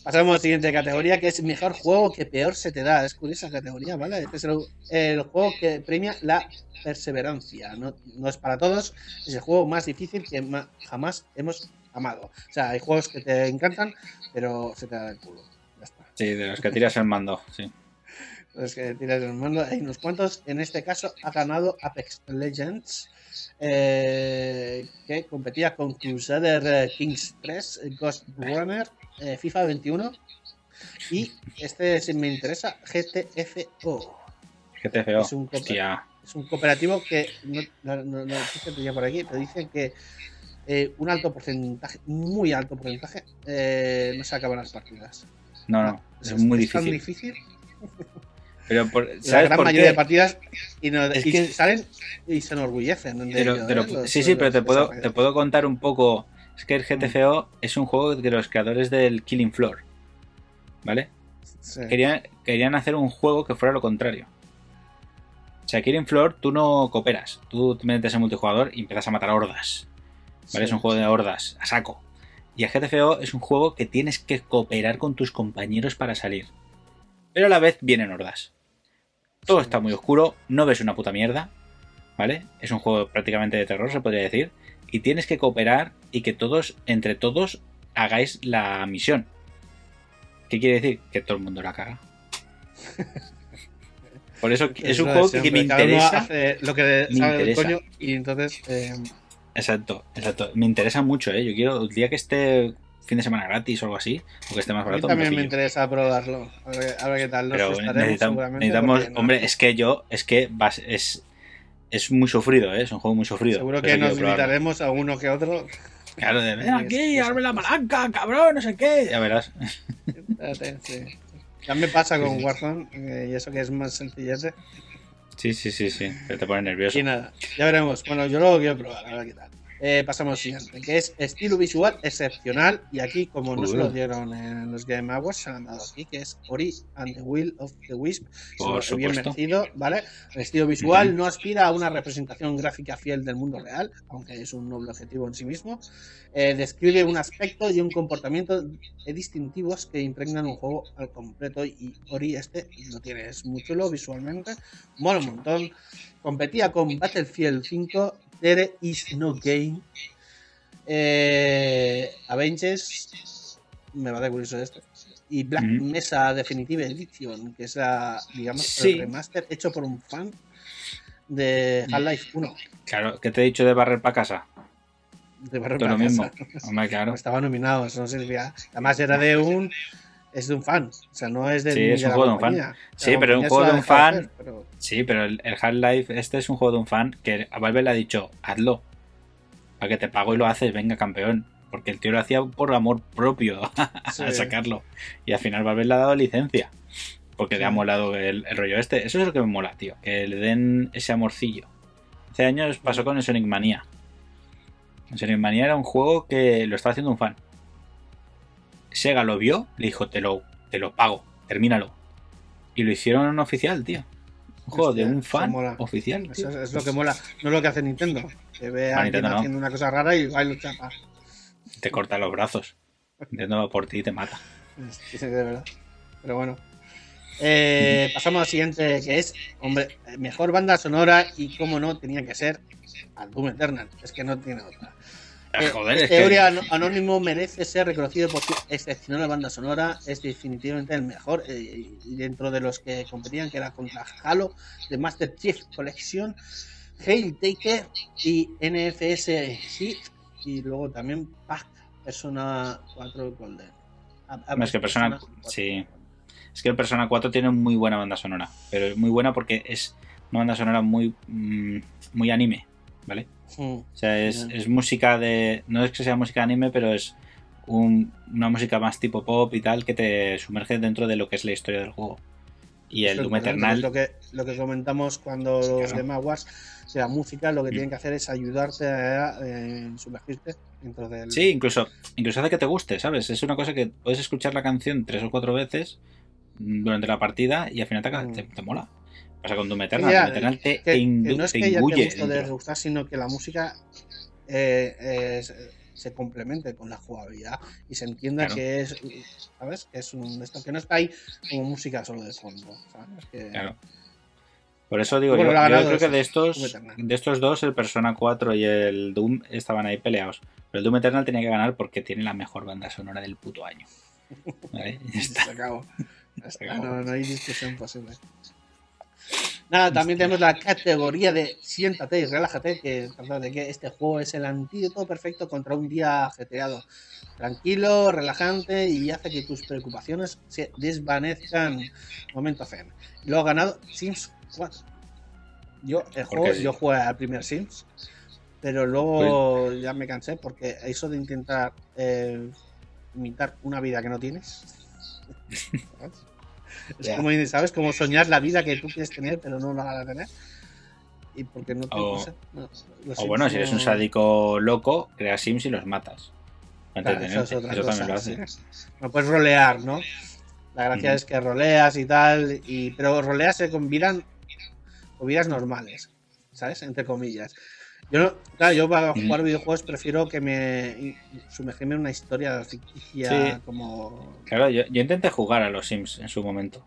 Pasamos a la siguiente categoría, que es mejor juego que peor se te da. Es curiosa categoría, ¿vale? Este es el, el juego que premia la perseverancia. No, no es para todos, es el juego más difícil que ma- jamás hemos amado. O sea, hay juegos que te encantan, pero se te da el culo. Sí, de los que tiras el mando, sí. Los que tiras el mando, hay unos cuantos. En este caso ha ganado Apex Legends, eh, que competía con Crusader eh, Kings 3, eh, Ghost Runner, eh, FIFA 21 y este, si me interesa, GTFO. GTFO. Es un, co- Hostia. es un cooperativo que no, no, tenía por aquí, pero dicen que eh, un alto porcentaje, muy alto porcentaje, no se acaban las partidas. No, no, es muy tan difícil. difícil Pero por, la ¿sabes gran por mayoría qué? de partidas y, no- Es y que- salen y se enorgullecen. ¿eh? Los- sí, sí, pero te puedo, te puedo contar un poco. Es que el GTFO es un juego de los creadores del Killing Floor. ¿Vale? Sí. Querían, querían hacer un juego que fuera lo contrario. O sea, Killing Floor tú no cooperas. Tú te metes en multijugador y empiezas a matar hordas. ¿Vale? Sí. Es un juego de hordas, a saco. Y el GTFO es un juego que tienes que cooperar con tus compañeros para salir. Pero a la vez vienen hordas. Todo está muy oscuro, no ves una puta mierda. ¿Vale? Es un juego prácticamente de terror, se podría decir. Y tienes que cooperar y que todos, entre todos, hagáis la misión. ¿Qué quiere decir? Que todo el mundo la caga. Por eso es un juego que, me interesa. hace lo que sabe del coño y entonces eh, Exacto, exacto. Me interesa mucho, ¿eh? Yo quiero, el día que esté fin de semana gratis o algo así, o que esté más a mí barato, también me interesa probarlo. A ver, a ver qué tal. Los Pero necesitamos, necesitamos- no- hombre, es que yo, es que vas- es, es muy sufrido, ¿eh? Es un juego muy sufrido. Seguro que nos gritaremos a uno que otro. Claro, de ven aquí, abre la palanca, cabrón, no sé qué. Ya verás. Espérate, sí. Ya me pasa con. Warzone, eh, y eso que es más sencillete. Sí, sí, sí, sí. Te pone nervioso. Y nada, ya veremos. Bueno, yo lo quiero probar, a ver qué tal. Eh, pasamos al siguiente, que es estilo visual excepcional. Y aquí, como no se lo dieron en los Game Awards, se han dado aquí, que es Ori and the Will of the Wisp. Por Se lo- bien merecido, ¿vale? El estilo visual no aspira a una representación gráfica fiel del mundo real, aunque es un noble objetivo en sí mismo. Eh, describe un aspecto y un comportamiento distintivos que impregnan un juego al completo. Y Ori, este lo tiene, es muy chulo visualmente, mola un montón. Competía con Battlefield 5, There is no game. Eh, Avengers, me va de curioso esto. Y Black. Mesa Definitive Edition, que es la, digamos, Sí. el remaster hecho por un fan de Half-Life 1. Claro, ¿qué te he dicho de barrer para casa? De lo para mismo. casa. Hombre, claro. Estaba nominado, eso no servía. Además era de un. Es de un fan. O sea, no es de, Sí, es un juego de un fan. Sí, pero un juego de un fan- hacer, pero- Sí, pero el, el Half-Life, este es un juego de un fan que a Valve le ha dicho, hazlo. Para que te pago y lo haces, venga, campeón. Porque el tío lo hacía por amor propio Sí. a sacarlo. Y al final Valve le ha dado licencia. Porque le ha molado el, el rollo este. Eso es lo que me mola, tío. Que le den ese amorcillo. Hace años pasó con el Sonic Mania. El Sonic Mania era un juego que lo estaba haciendo un fan. Sega lo vio, le dijo, te lo, te lo pago, termínalo. Y lo hicieron oficial, tío. Un juego Hostia, de un fan oficial. Eso es, es lo que mola. No es lo que hace Nintendo. Que ve a alguien Nintendo no. haciendo una cosa rara y va y lo chapa. Te corta los brazos. Nintendo va por ti y te mata. Sí, sí, de verdad. Pero bueno. Eh, pasamos al siguiente, que es, hombre, mejor banda sonora y como no, tenía que ser al Doom Eternal. Es que no tiene otra. Eh, joder, es este que- anónimo merece ser reconocido por su excepcional banda sonora. Es definitivamente el mejor. eh, dentro de los que competían, que era contra Halo, The Master Chief Collection, Hail Taker y NFS Hit. Y luego también Pac Persona 4 Golden. Es que Persona- 4. sí. Es que el Persona 4 tiene muy buena banda sonora, pero es muy buena porque es una banda sonora muy, mm, muy anime, ¿vale? O sea, es, es música de. No es que sea música anime, pero es un- una música más tipo pop y tal que te sumerge dentro de lo que es la historia del juego. Y el Doom Eternal. Lo que, lo que comentamos cuando los Claro. demás Wars, si la música lo que Mm. tienen que hacer es ayudarte a eh, sumergirte dentro del. Sí, incluso, incluso hace que te guste, ¿sabes? Es una cosa que puedes escuchar la canción tres o cuatro veces mm, durante la partida y al final te, Mm. te, te mola. Pasa con Doom Eternal. Ya, Doom Eternal te, que, que indu- no es te que ella te guste o de gustar, sino que la música eh, es- se complemente con la jugabilidad y se entienda Claro. que es, ¿sabes? Que es un que no está ahí como música solo de fondo, ¿sabes? Que- Claro. Por eso digo, Bueno, yo, yo creo que de estos, de estos dos, el Persona 4 y el Doom estaban ahí peleados. Pero el Doom Eternal tenía que ganar porque tiene la mejor banda sonora del puto año. ¿Vale? Ya está. Se acabó. Ya está, acabó. No, no hay discusión posible. Nada, también tenemos la categoría de siéntate y relájate, que trata de que este juego es el antídoto perfecto contra un día ajetreado. Tranquilo, relajante y hace que tus preocupaciones se desvanezcan. Momento zen. Luego ha ganado Sims 4. Yo, el juego, yo jugué al primer Sims, pero luego ya me cansé porque eso de intentar eh, imitar una vida que no tienes. ¿sabes? Es como, ¿sabes? Como soñar la vida que tú quieres tener, pero no la vas a tener. Y porque no te O- no O bueno, si eres un sádico loco, creas Sims y los matas. Claro, eso es entretenerte. otra Eso también lo cosa, hace. sí. No puedes rolear, ¿no? La gracia es que roleas y tal, y, pero roleas con vidas, con vidas normales, ¿sabes? Entre comillas. Yo, no- claro, yo para Ujú. jugar videojuegos prefiero que me sumergirme en una historia ficticia Sí. como... Claro, yo, yo intenté jugar a los Sims en su momento.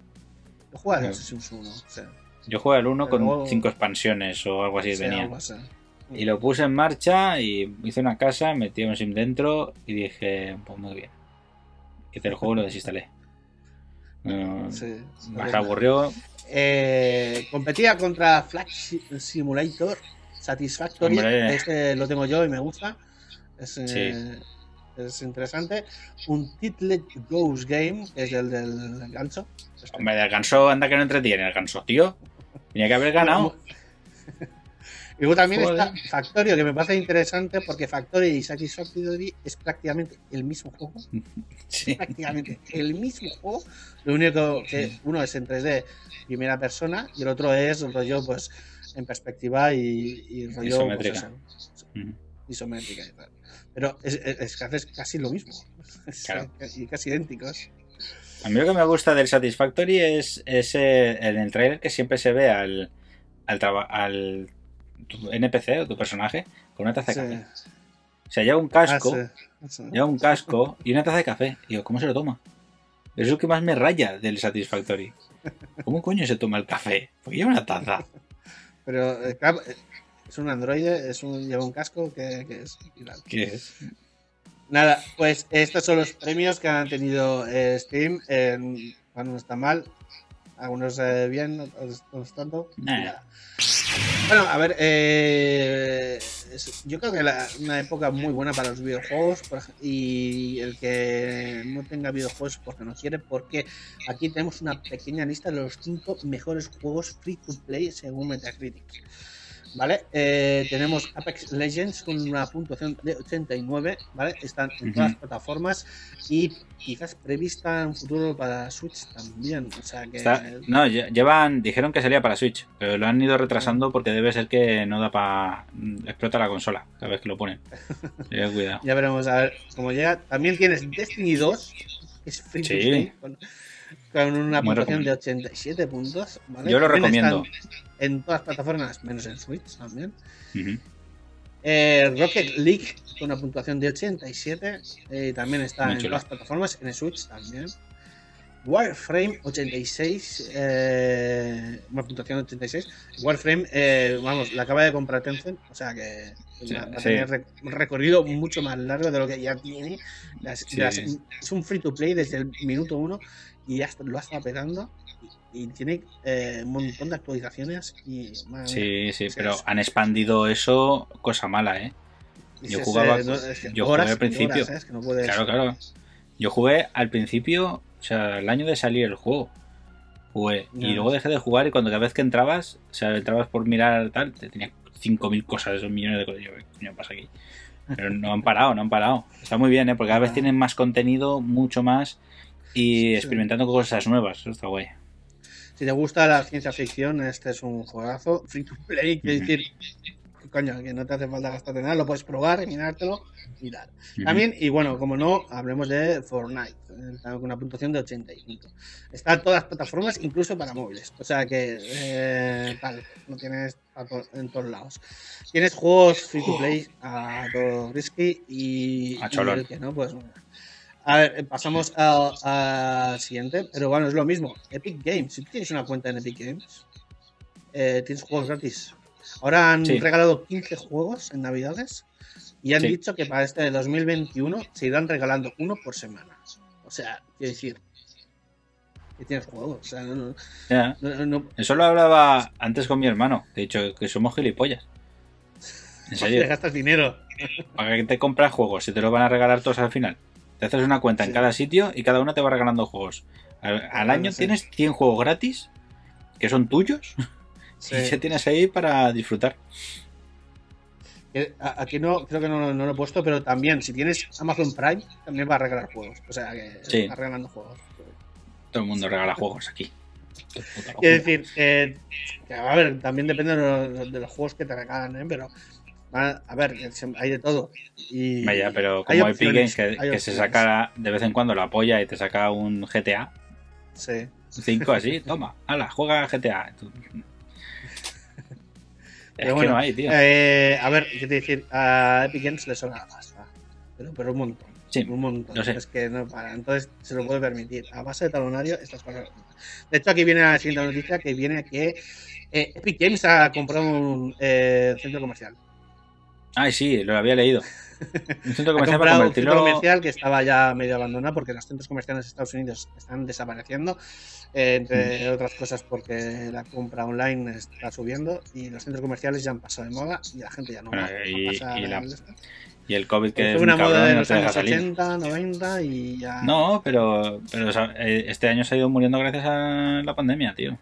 Yo juego a Claro. los Sims 1, o sea, Yo jugué al 1 Pero con luego- cinco expansiones o algo así sea, venía. algo así. Y lo puse en marcha y hice una casa, metí un sim dentro y dije, pues muy bien. Hice el juego y lo desinstalé. No, Sí, aburrió. Eh, competía contra Flag Si- Simulator Satisfactory. Este lo tengo yo y me gusta. Es, eh, es interesante. Un Titlet Ghost Game, que es el del gancho. Este. Hombre, el ganso anda que no entretiene. El ganso, tío. Tenía que haber ganado. Y luego también Joder. está Factorio, que me parece interesante porque Factorio y Satisfactory es prácticamente el mismo juego. Sí. prácticamente el mismo juego. Lo único que uno es en 3D, primera persona, y el otro es rollo, pues, en perspectiva y, y rollo. Isométrica. pues, eso, isométrica y tal. Pero es, es- es que haces casi lo mismo. Claro. Y casi idénticos. A mí lo que me gusta del Satisfactory es ese, en el trailer que siempre se ve al, al, al tu NPC o tu personaje con una taza de café. O sea, lleva un casco, Ah, sí, eso. lleva un casco y una taza de café. Y digo, ¿cómo se lo toma? Eso es lo que más me raya del Satisfactory. ¿Cómo coño se toma el café? Porque lleva una taza. Pero, eh, claro, eh, es un androide, es un, lleva un casco es. ¿Qué es? Nada, pues estos son los premios que han tenido eh, Steam. Eh, bueno, no está mal. Algunos eh, bien, otros tanto. Nah. Nada. Bueno, a ver, eh, yo creo que la- una época muy buena para los videojuegos y el que no tenga videojuegos porque no quiere, porque aquí tenemos una pequeña lista de los cinco mejores juegos free to play según Metacritic. ¿Vale? Eh, tenemos Apex Legends con una puntuación de 89, ¿vale? Están en todas las plataformas y quizás prevista en un futuro para Switch también. O sea que. Está- no, lle- llevan, dijeron que salía para Switch, pero lo han ido retrasando porque debe ser que no da para. explota la consola cada vez que lo ponen. Ten cuidado. Ya veremos a ver cómo llega. También tienes Destiny 2, que es free Sí. con, con una Muy puntuación de recomendable. 87 puntos. ¿vale? Yo lo También recomiendo. están En todas las plataformas, menos en Switch también. Eh, Rocket League con una puntuación de 87. eh, también está Muy en todas las plataformas, en Switch también. Warframe 86, eh, una puntuación 86. Warframe, eh, vamos, la acaba de comprar Tencent, o sea que Sí, va, a tener recorrido mucho más largo de lo que ya tiene. Las- Sí. las- es un free to play desde el minuto uno y ya lo ha estado pegando y, tiene eh, un montón de actualizaciones y mía, Sí, sí, pero es- han expandido eso, cosa mala, ¿eh? yo jugaba- eh, no, es que yo horas jugué al principio. horas, ¿eh? Que no Claro, claro. Yo jugué al principio, o sea, el año de salir el juego. Jugué. Y luego dejé de jugar y cuando cada vez que entrabas, o sea, entrabas por mirar tal, te tenía 5.000 cosas, esos millones de cosas. Yo, ¿qué pasa aquí? Pero no han parado, no han parado. Está muy bien, ¿eh? Porque cada vez tienen más contenido, mucho más, y experimentando cosas nuevas. Eso está guay. Si te gusta la ciencia ficción, este es un juegazo. Free to play, quiere decir, coño, que no te hace falta gastarte nada, lo puedes probar, mirártelo y tal. Ujú. También, y bueno, como no, hablemos de Fortnite, eh, con una puntuación de 85. Está en todas las plataformas, incluso para móviles. O sea que, eh, tal, lo tienes to- en todos lados. Tienes juegos free to play a todo risky y, A y cholón. el que no, pues bueno. A ver, eh, pasamos al siguiente, pero bueno, es lo mismo. Epic Games, si tú tienes una cuenta en Epic Games, eh, tienes juegos gratis. Ahora han Sí. regalado 15 juegos en Navidades y han Sí. dicho que para este de 2021 se irán regalando uno por semana. O sea, quiero decir, que tienes juegos. O sea, no, no- Eso lo hablaba antes con mi hermano. De hecho, que somos gilipollas. En te serio. gastas dinero. ¿Para qué te compras juegos si te los van a regalar todos al final? Te haces una cuenta en cada sitio y cada uno te va regalando juegos. Al, al año sí. tienes 100 juegos gratis que son tuyos Sí. y ya tienes ahí para disfrutar. A- Aquí no, creo que no, no lo he puesto, pero también, si tienes Amazon Prime, también va a regalar juegos. O sea, que Sí. va regalando juegos. Todo el mundo regala juegos aquí. Quiero decir, que, que, a ver, también depende de los, de los juegos que te regalan, ¿eh? Pero, va- a ver, se- hay de todo. Y Vaya, pero hay como Epic Games que, se saca de vez en cuando la polla y te saca un GTA Sí. 5 así, toma, ala, juega GTA. Es que bueno, no hay, tío. Eh, a ver, ¿qué te decir? A Epic Games le sobra la pasta. Pero, pero un montón. Sí, un montón. lo sé. Es que no para. Entonces se lo puede permitir. A base de talonario, estas cosas. De hecho, aquí viene la siguiente noticia: que viene que eh, Epic Games ha comprado un eh, centro comercial. Ay, sí, lo había leído. Un centro comercial para un centro comercial que estaba ya medio abandonado porque los centros comerciales de Estados Unidos están desapareciendo, eh, entre otras cosas porque la compra online está subiendo y los centros comerciales ya han pasado de moda y la gente ya no Bueno, va a y- pasar y la- en esto. Y el COVID que Fue es una un moda de no los deja años salir. 80, 90 y ya. No, pero, pero eh, este año se ha ido muriendo gracias a la pandemia, tío.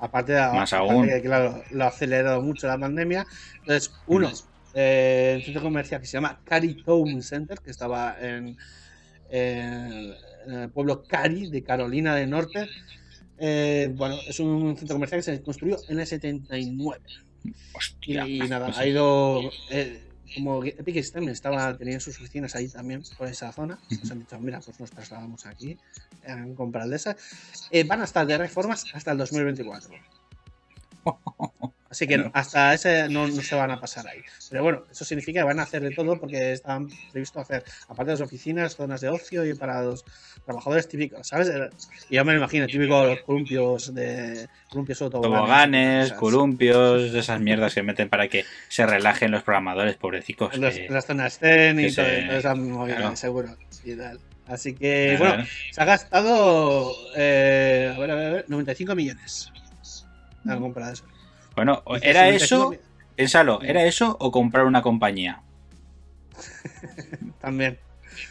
Aparte, de, Más aparte aún. que, claro, lo ha acelerado mucho la pandemia. Entonces, uno, eh, un centro comercial que se llama Cary Town Center, que estaba en, en el pueblo Cary de Carolina del Norte. Eh, bueno, es un centro comercial que se construyó en el 79. Y, Hostia. y nada, pues ha ido. eh, como Epic Games estaba, tenía sus oficinas ahí también, por esa zona. Nos han dicho, mira, pues nos trasladamos aquí, han comprado de esa. Eh, van a estar de reformas hasta el 2024. Así que Bueno. hasta ese no, no se van a pasar ahí. Pero bueno, eso significa que van a hacer de todo porque están previsto hacer, aparte de las oficinas, zonas de ocio y para los trabajadores típicos, ¿sabes? Y yo me lo imagino, típico los columpios de columpios o Toboganes, columpios, esas mierdas que meten para que se relajen los programadores, pobrecicos. los- que- las zonas zen y todo, se- movida, claro. seguro. Y tal. Así que, Claro. bueno, se ha gastado eh, a ver, a ver, a ver, 95 millones. Han comprado eso. Bueno, ¿era 95 eso? mi- Piénsalo, ¿era eso o comprar una compañía? También.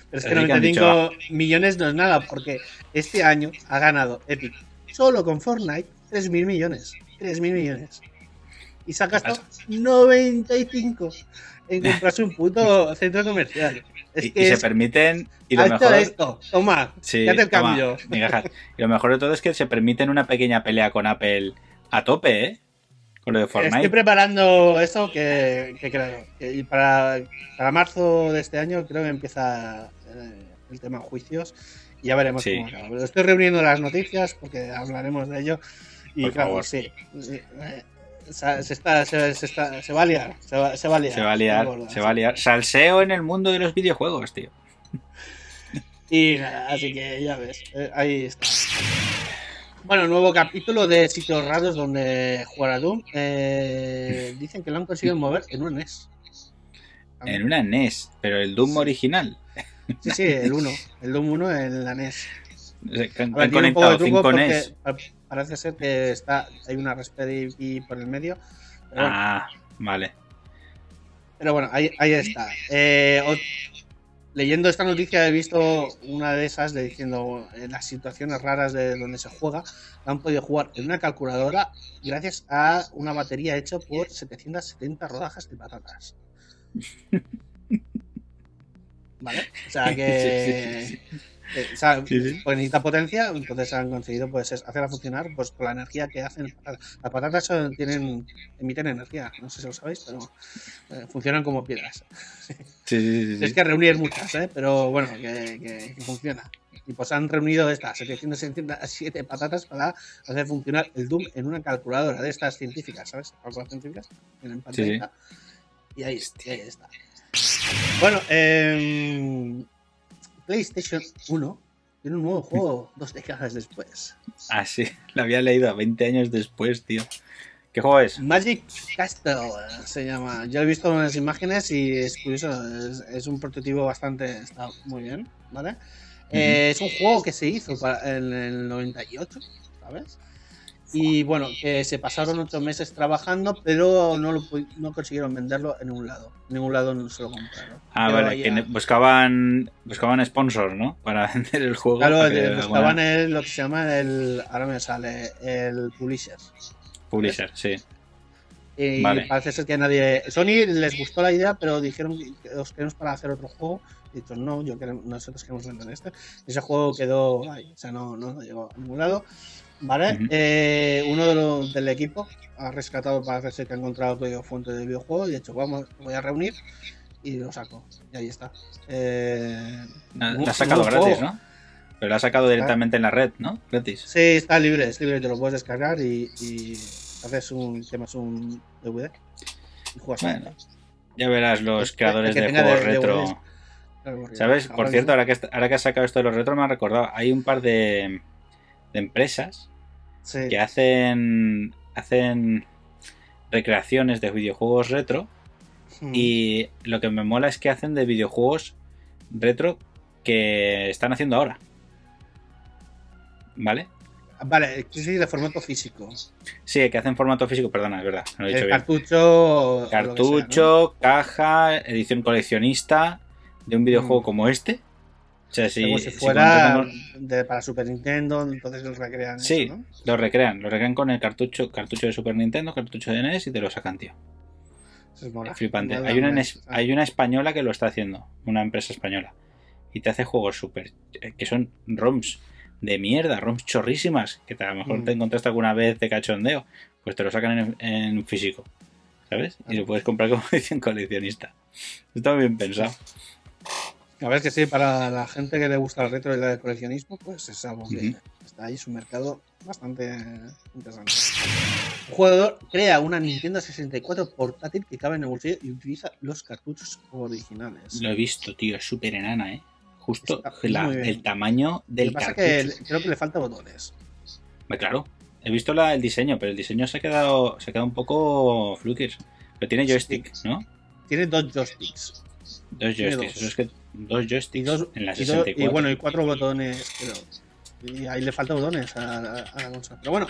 Pero es que Así que han 95 millones no es nada, porque este año ha ganado Epic solo con Fortnite 3.000 millones. 3.000 millones. Y se ha gastado 95 en comprarse un puto centro comercial. Es Y, que y se permiten. Y lo mejor. esto, toma, Sí, ya el toma, cambio. Y lo mejor de todo es que se permiten una pequeña pelea con Apple a tope, ¿eh? Con lo de Estoy preparando eso que, que que y para, para marzo de este año creo que empieza eh, el tema juicios y ya veremos Sí. cómo acaba. Pero Estoy reuniendo las noticias porque hablaremos de ello y Por claro, favor. sí. sí, eh, se, está, se, se está, se va a liar, se va, se va a liar. Se va a liar, gorda, se va a liar. Salseo en el mundo de los videojuegos, tío. Y nada, así que ya ves, eh, ahí está. Bueno, nuevo capítulo de sitios raros donde jugar a Doom. Eh, dicen que lo han conseguido mover en un NES. En una NES, pero el Doom original. Sí, sí, el 1. El Doom 1 en la NES. Han, conectado de truco 5 porque NES. pa- parece ser que está hay una Raspberry por el medio. Bueno, Ah, vale. pero bueno, ahí, ahí está. Eh, leyendo esta noticia he visto una de esas de diciendo eh, las situaciones raras de donde se juega. Han podido jugar en una calculadora gracias a una batería hecha por 770 rodajas de patatas. ¿Vale? O sea que... Sí, sí, sí. eh, o sea, Sí, sí. pues necesita potencia, entonces han conseguido pues es hacerla funcionar pues con la energía que hacen las patatas. Tienen, emiten energía, no sé si lo sabéis, pero eh, funcionan como piedras. Es que reunir muchas, ¿eh? pero bueno, que, que- que funciona. Y pues han reunido estas 767 patatas para hacer funcionar el Doom en una calculadora de estas científicas, ¿sabes? Calculadoras científicas, en pantallita. Y ahí, y ahí está. Bueno, em, PlayStation 1 tiene un nuevo juego dos décadas después. Ah, sí. Lo había leído a 20 años después, tío. ¿Qué juego es? Magic Castle se llama. Yo he visto unas imágenes y es curioso. Es, es un prototipo bastante. Está muy bien, ¿vale? Eh, es un juego que se hizo para- en el 98, ¿sabes? Y bueno, que se pasaron ocho meses trabajando, pero no, lo, pu- no consiguieron venderlo en ningún lado. En ningún lado no se lo compraron. Ah, vale. Que buscaban, buscaban sponsors, ¿no? Para vender el juego. Claro, le buscaban el, lo que se llama el. Ahora me sale. El publisher. Publisher, sí. Y Vale. parece ser que a nadie. Sony les gustó la idea, pero dijeron que os queremos para hacer otro juego. Y dicho, no, yo queremos, nosotros queremos vender este. Ese juego quedó ahí, o sea, no, no, no llegó a ningún lado. Vale. Eh, uno de los del equipo ha rescatado, parece ser que ha encontrado código fuente del videojuego y ha dicho, vamos, voy a reunir y lo saco. Y ahí está. Eh, La, un- la has sacado gratis. ¿no? Pero la has sacado directamente en la red, ¿no? Gratis. Sí, está libre, es libre, te lo puedes descargar y, y haces un, temas un DVD y juegas. Bueno, Ya verás los que- creadores que de juegos de- de retro. DVDs. ¿Sabes? Por cierto, ahora que, ahora que has sacado esto de los retro, me ha recordado. Hay un par de, de empresas Sí. que hacen, hacen recreaciones de videojuegos retro. Mm. Y lo que me mola es que hacen de videojuegos retro que están haciendo ahora. ¿Vale? Vale, sí, de formato físico. Sí, que hacen formato físico, perdona, es verdad. no lo he dicho El bien. cartucho. sea, Cartucho, caja, edición coleccionista de un videojuego Mm. como este. O sea, si, Como si si fuera de, para Super Nintendo, entonces los recrean. eso, Sí, ¿no? lo recrean, lo recrean con el cartucho, cartucho de Super Nintendo, cartucho de NES y te lo sacan, tío. Eso es mola. Es flipante. Mola, Hay una, mola. hay una española que lo está haciendo, una empresa española. Y te hace juegos súper. eh, que son ROMs de mierda, ROMs chorrísimas, que a lo mejor Mm. te encontraste alguna vez de cachondeo. Pues te lo sacan en, en físico, ¿sabes? Y lo puedes comprar como edición coleccionista. Está bien pensado. A ver que sí, para la gente que le gusta el retro y el coleccionismo, pues es algo que está ahí, es un mercado bastante interesante. Un jugador crea una Nintendo 64 portátil que cabe en el bolsillo y utiliza los cartuchos originales. Lo he visto, tío, es súper enana, ¿eh? Justo la- el tamaño Lo del que pasa es cartucho. que creo que le falta botones. Claro, he visto la- el diseño, pero el diseño se ha quedado, se ha quedado un poco flukers. Pero tiene joystick, ¿no? Tiene dos joysticks. Dos joysticks. dos. Es que dos joysticks Y, dos, en la y, dos- 64. y bueno, y cuatro botones, pero. Y ahí le falta botones a, la- a la consola. Pero bueno,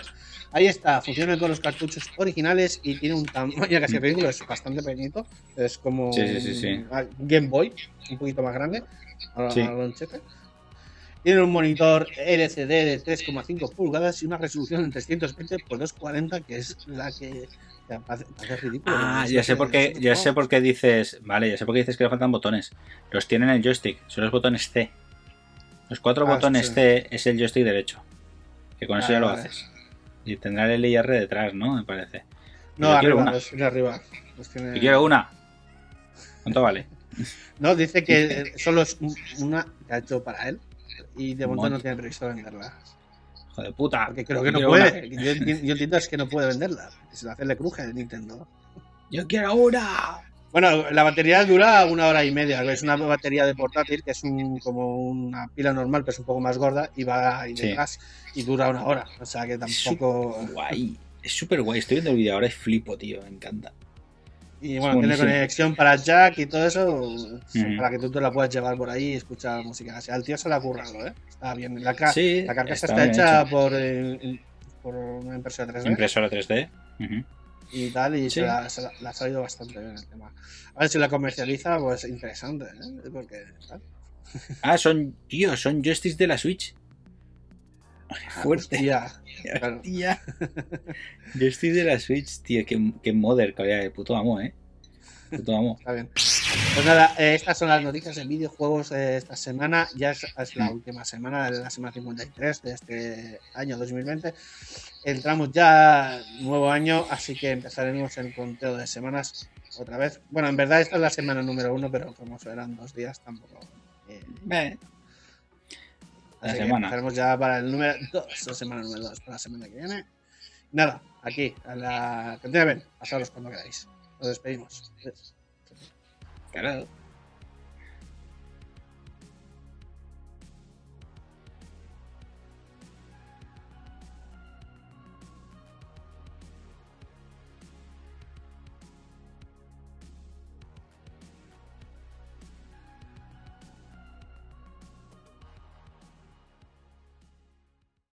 ahí está. Funciona con los cartuchos originales y tiene un tamaño casi ridículo. Es bastante pequeñito. Es como Sí, sí, sí, un ah, Game Boy, un poquito más grande. A, la. Tiene un monitor LCD de 3,5 pulgadas y una resolución en 320 x 240, que es la que. Ridículo. Ah, ya sé por qué, ya sé por qué dices, vale, ya sé por qué dices que le faltan botones. Los tienen en el joystick, son los botones C. Los cuatro Ah, botones sí. C es el joystick derecho. Que con eso Vale, ya lo haces. Y tendrá el LIR detrás, ¿no? Me parece. No, Yo quiero arriba, una. los tiene arriba. Los tiene- Y quiero una. ¿Cuánto vale? No, dice que solo es un- una que ha hecho para él y de momento no tiene previsto venderla. Joder, puta. Porque creo que no Quiero puede. una. Yo, enti- yo entiendo es que no puede venderla. Si lo hace le cruje a Nintendo. Yo quiero una. Bueno, la batería dura una hora y media. Es una batería de portátil que es un, como una pila normal, pero es un poco más gorda y va y de Sí. gas y dura una hora. O sea que tampoco. Guay. Es súper guay. Estoy viendo el vídeo ahora y flipo, tío. Me encanta. Y bueno, tiene conexión para jack y todo eso, Ujú. para que tú te la puedas llevar por ahí y escuchar música. O sea, el tío se la ha currado, ¿eh? Está bien. La, ca- Sí, la carcasa está está, hecha hecho. por, eh, por una impresora 3D Impresora 3D. Ujú. y tal, y Sí. se, la, se la- la ha salido bastante bien el tema. A ver si la comercializa, pues interesante, ¿eh? Porque, tal. Ah, son, tío, son joysticks de la Switch. Fuerte. Hostia, claro. Hostia. Joystick de la Switch, tío. Qué, qué modder, colega. Puto amo, eh. Puto amo. Está bien. Pues nada, eh, estas son las noticias de videojuegos eh, esta semana. Ya es, es la Mm. última semana, la semana 53 de este año 2020. Entramos ya nuevo año, así que empezaremos el conteo de semanas otra vez. Bueno, en verdad esta es la semana número uno, pero como eran dos días, tampoco. Eh, La así semana. ya para el número 2, la semana número 2, para la semana que viene. Nada, aquí, a la cantina, ven, pasaros cuando queráis. Nos despedimos. Claro.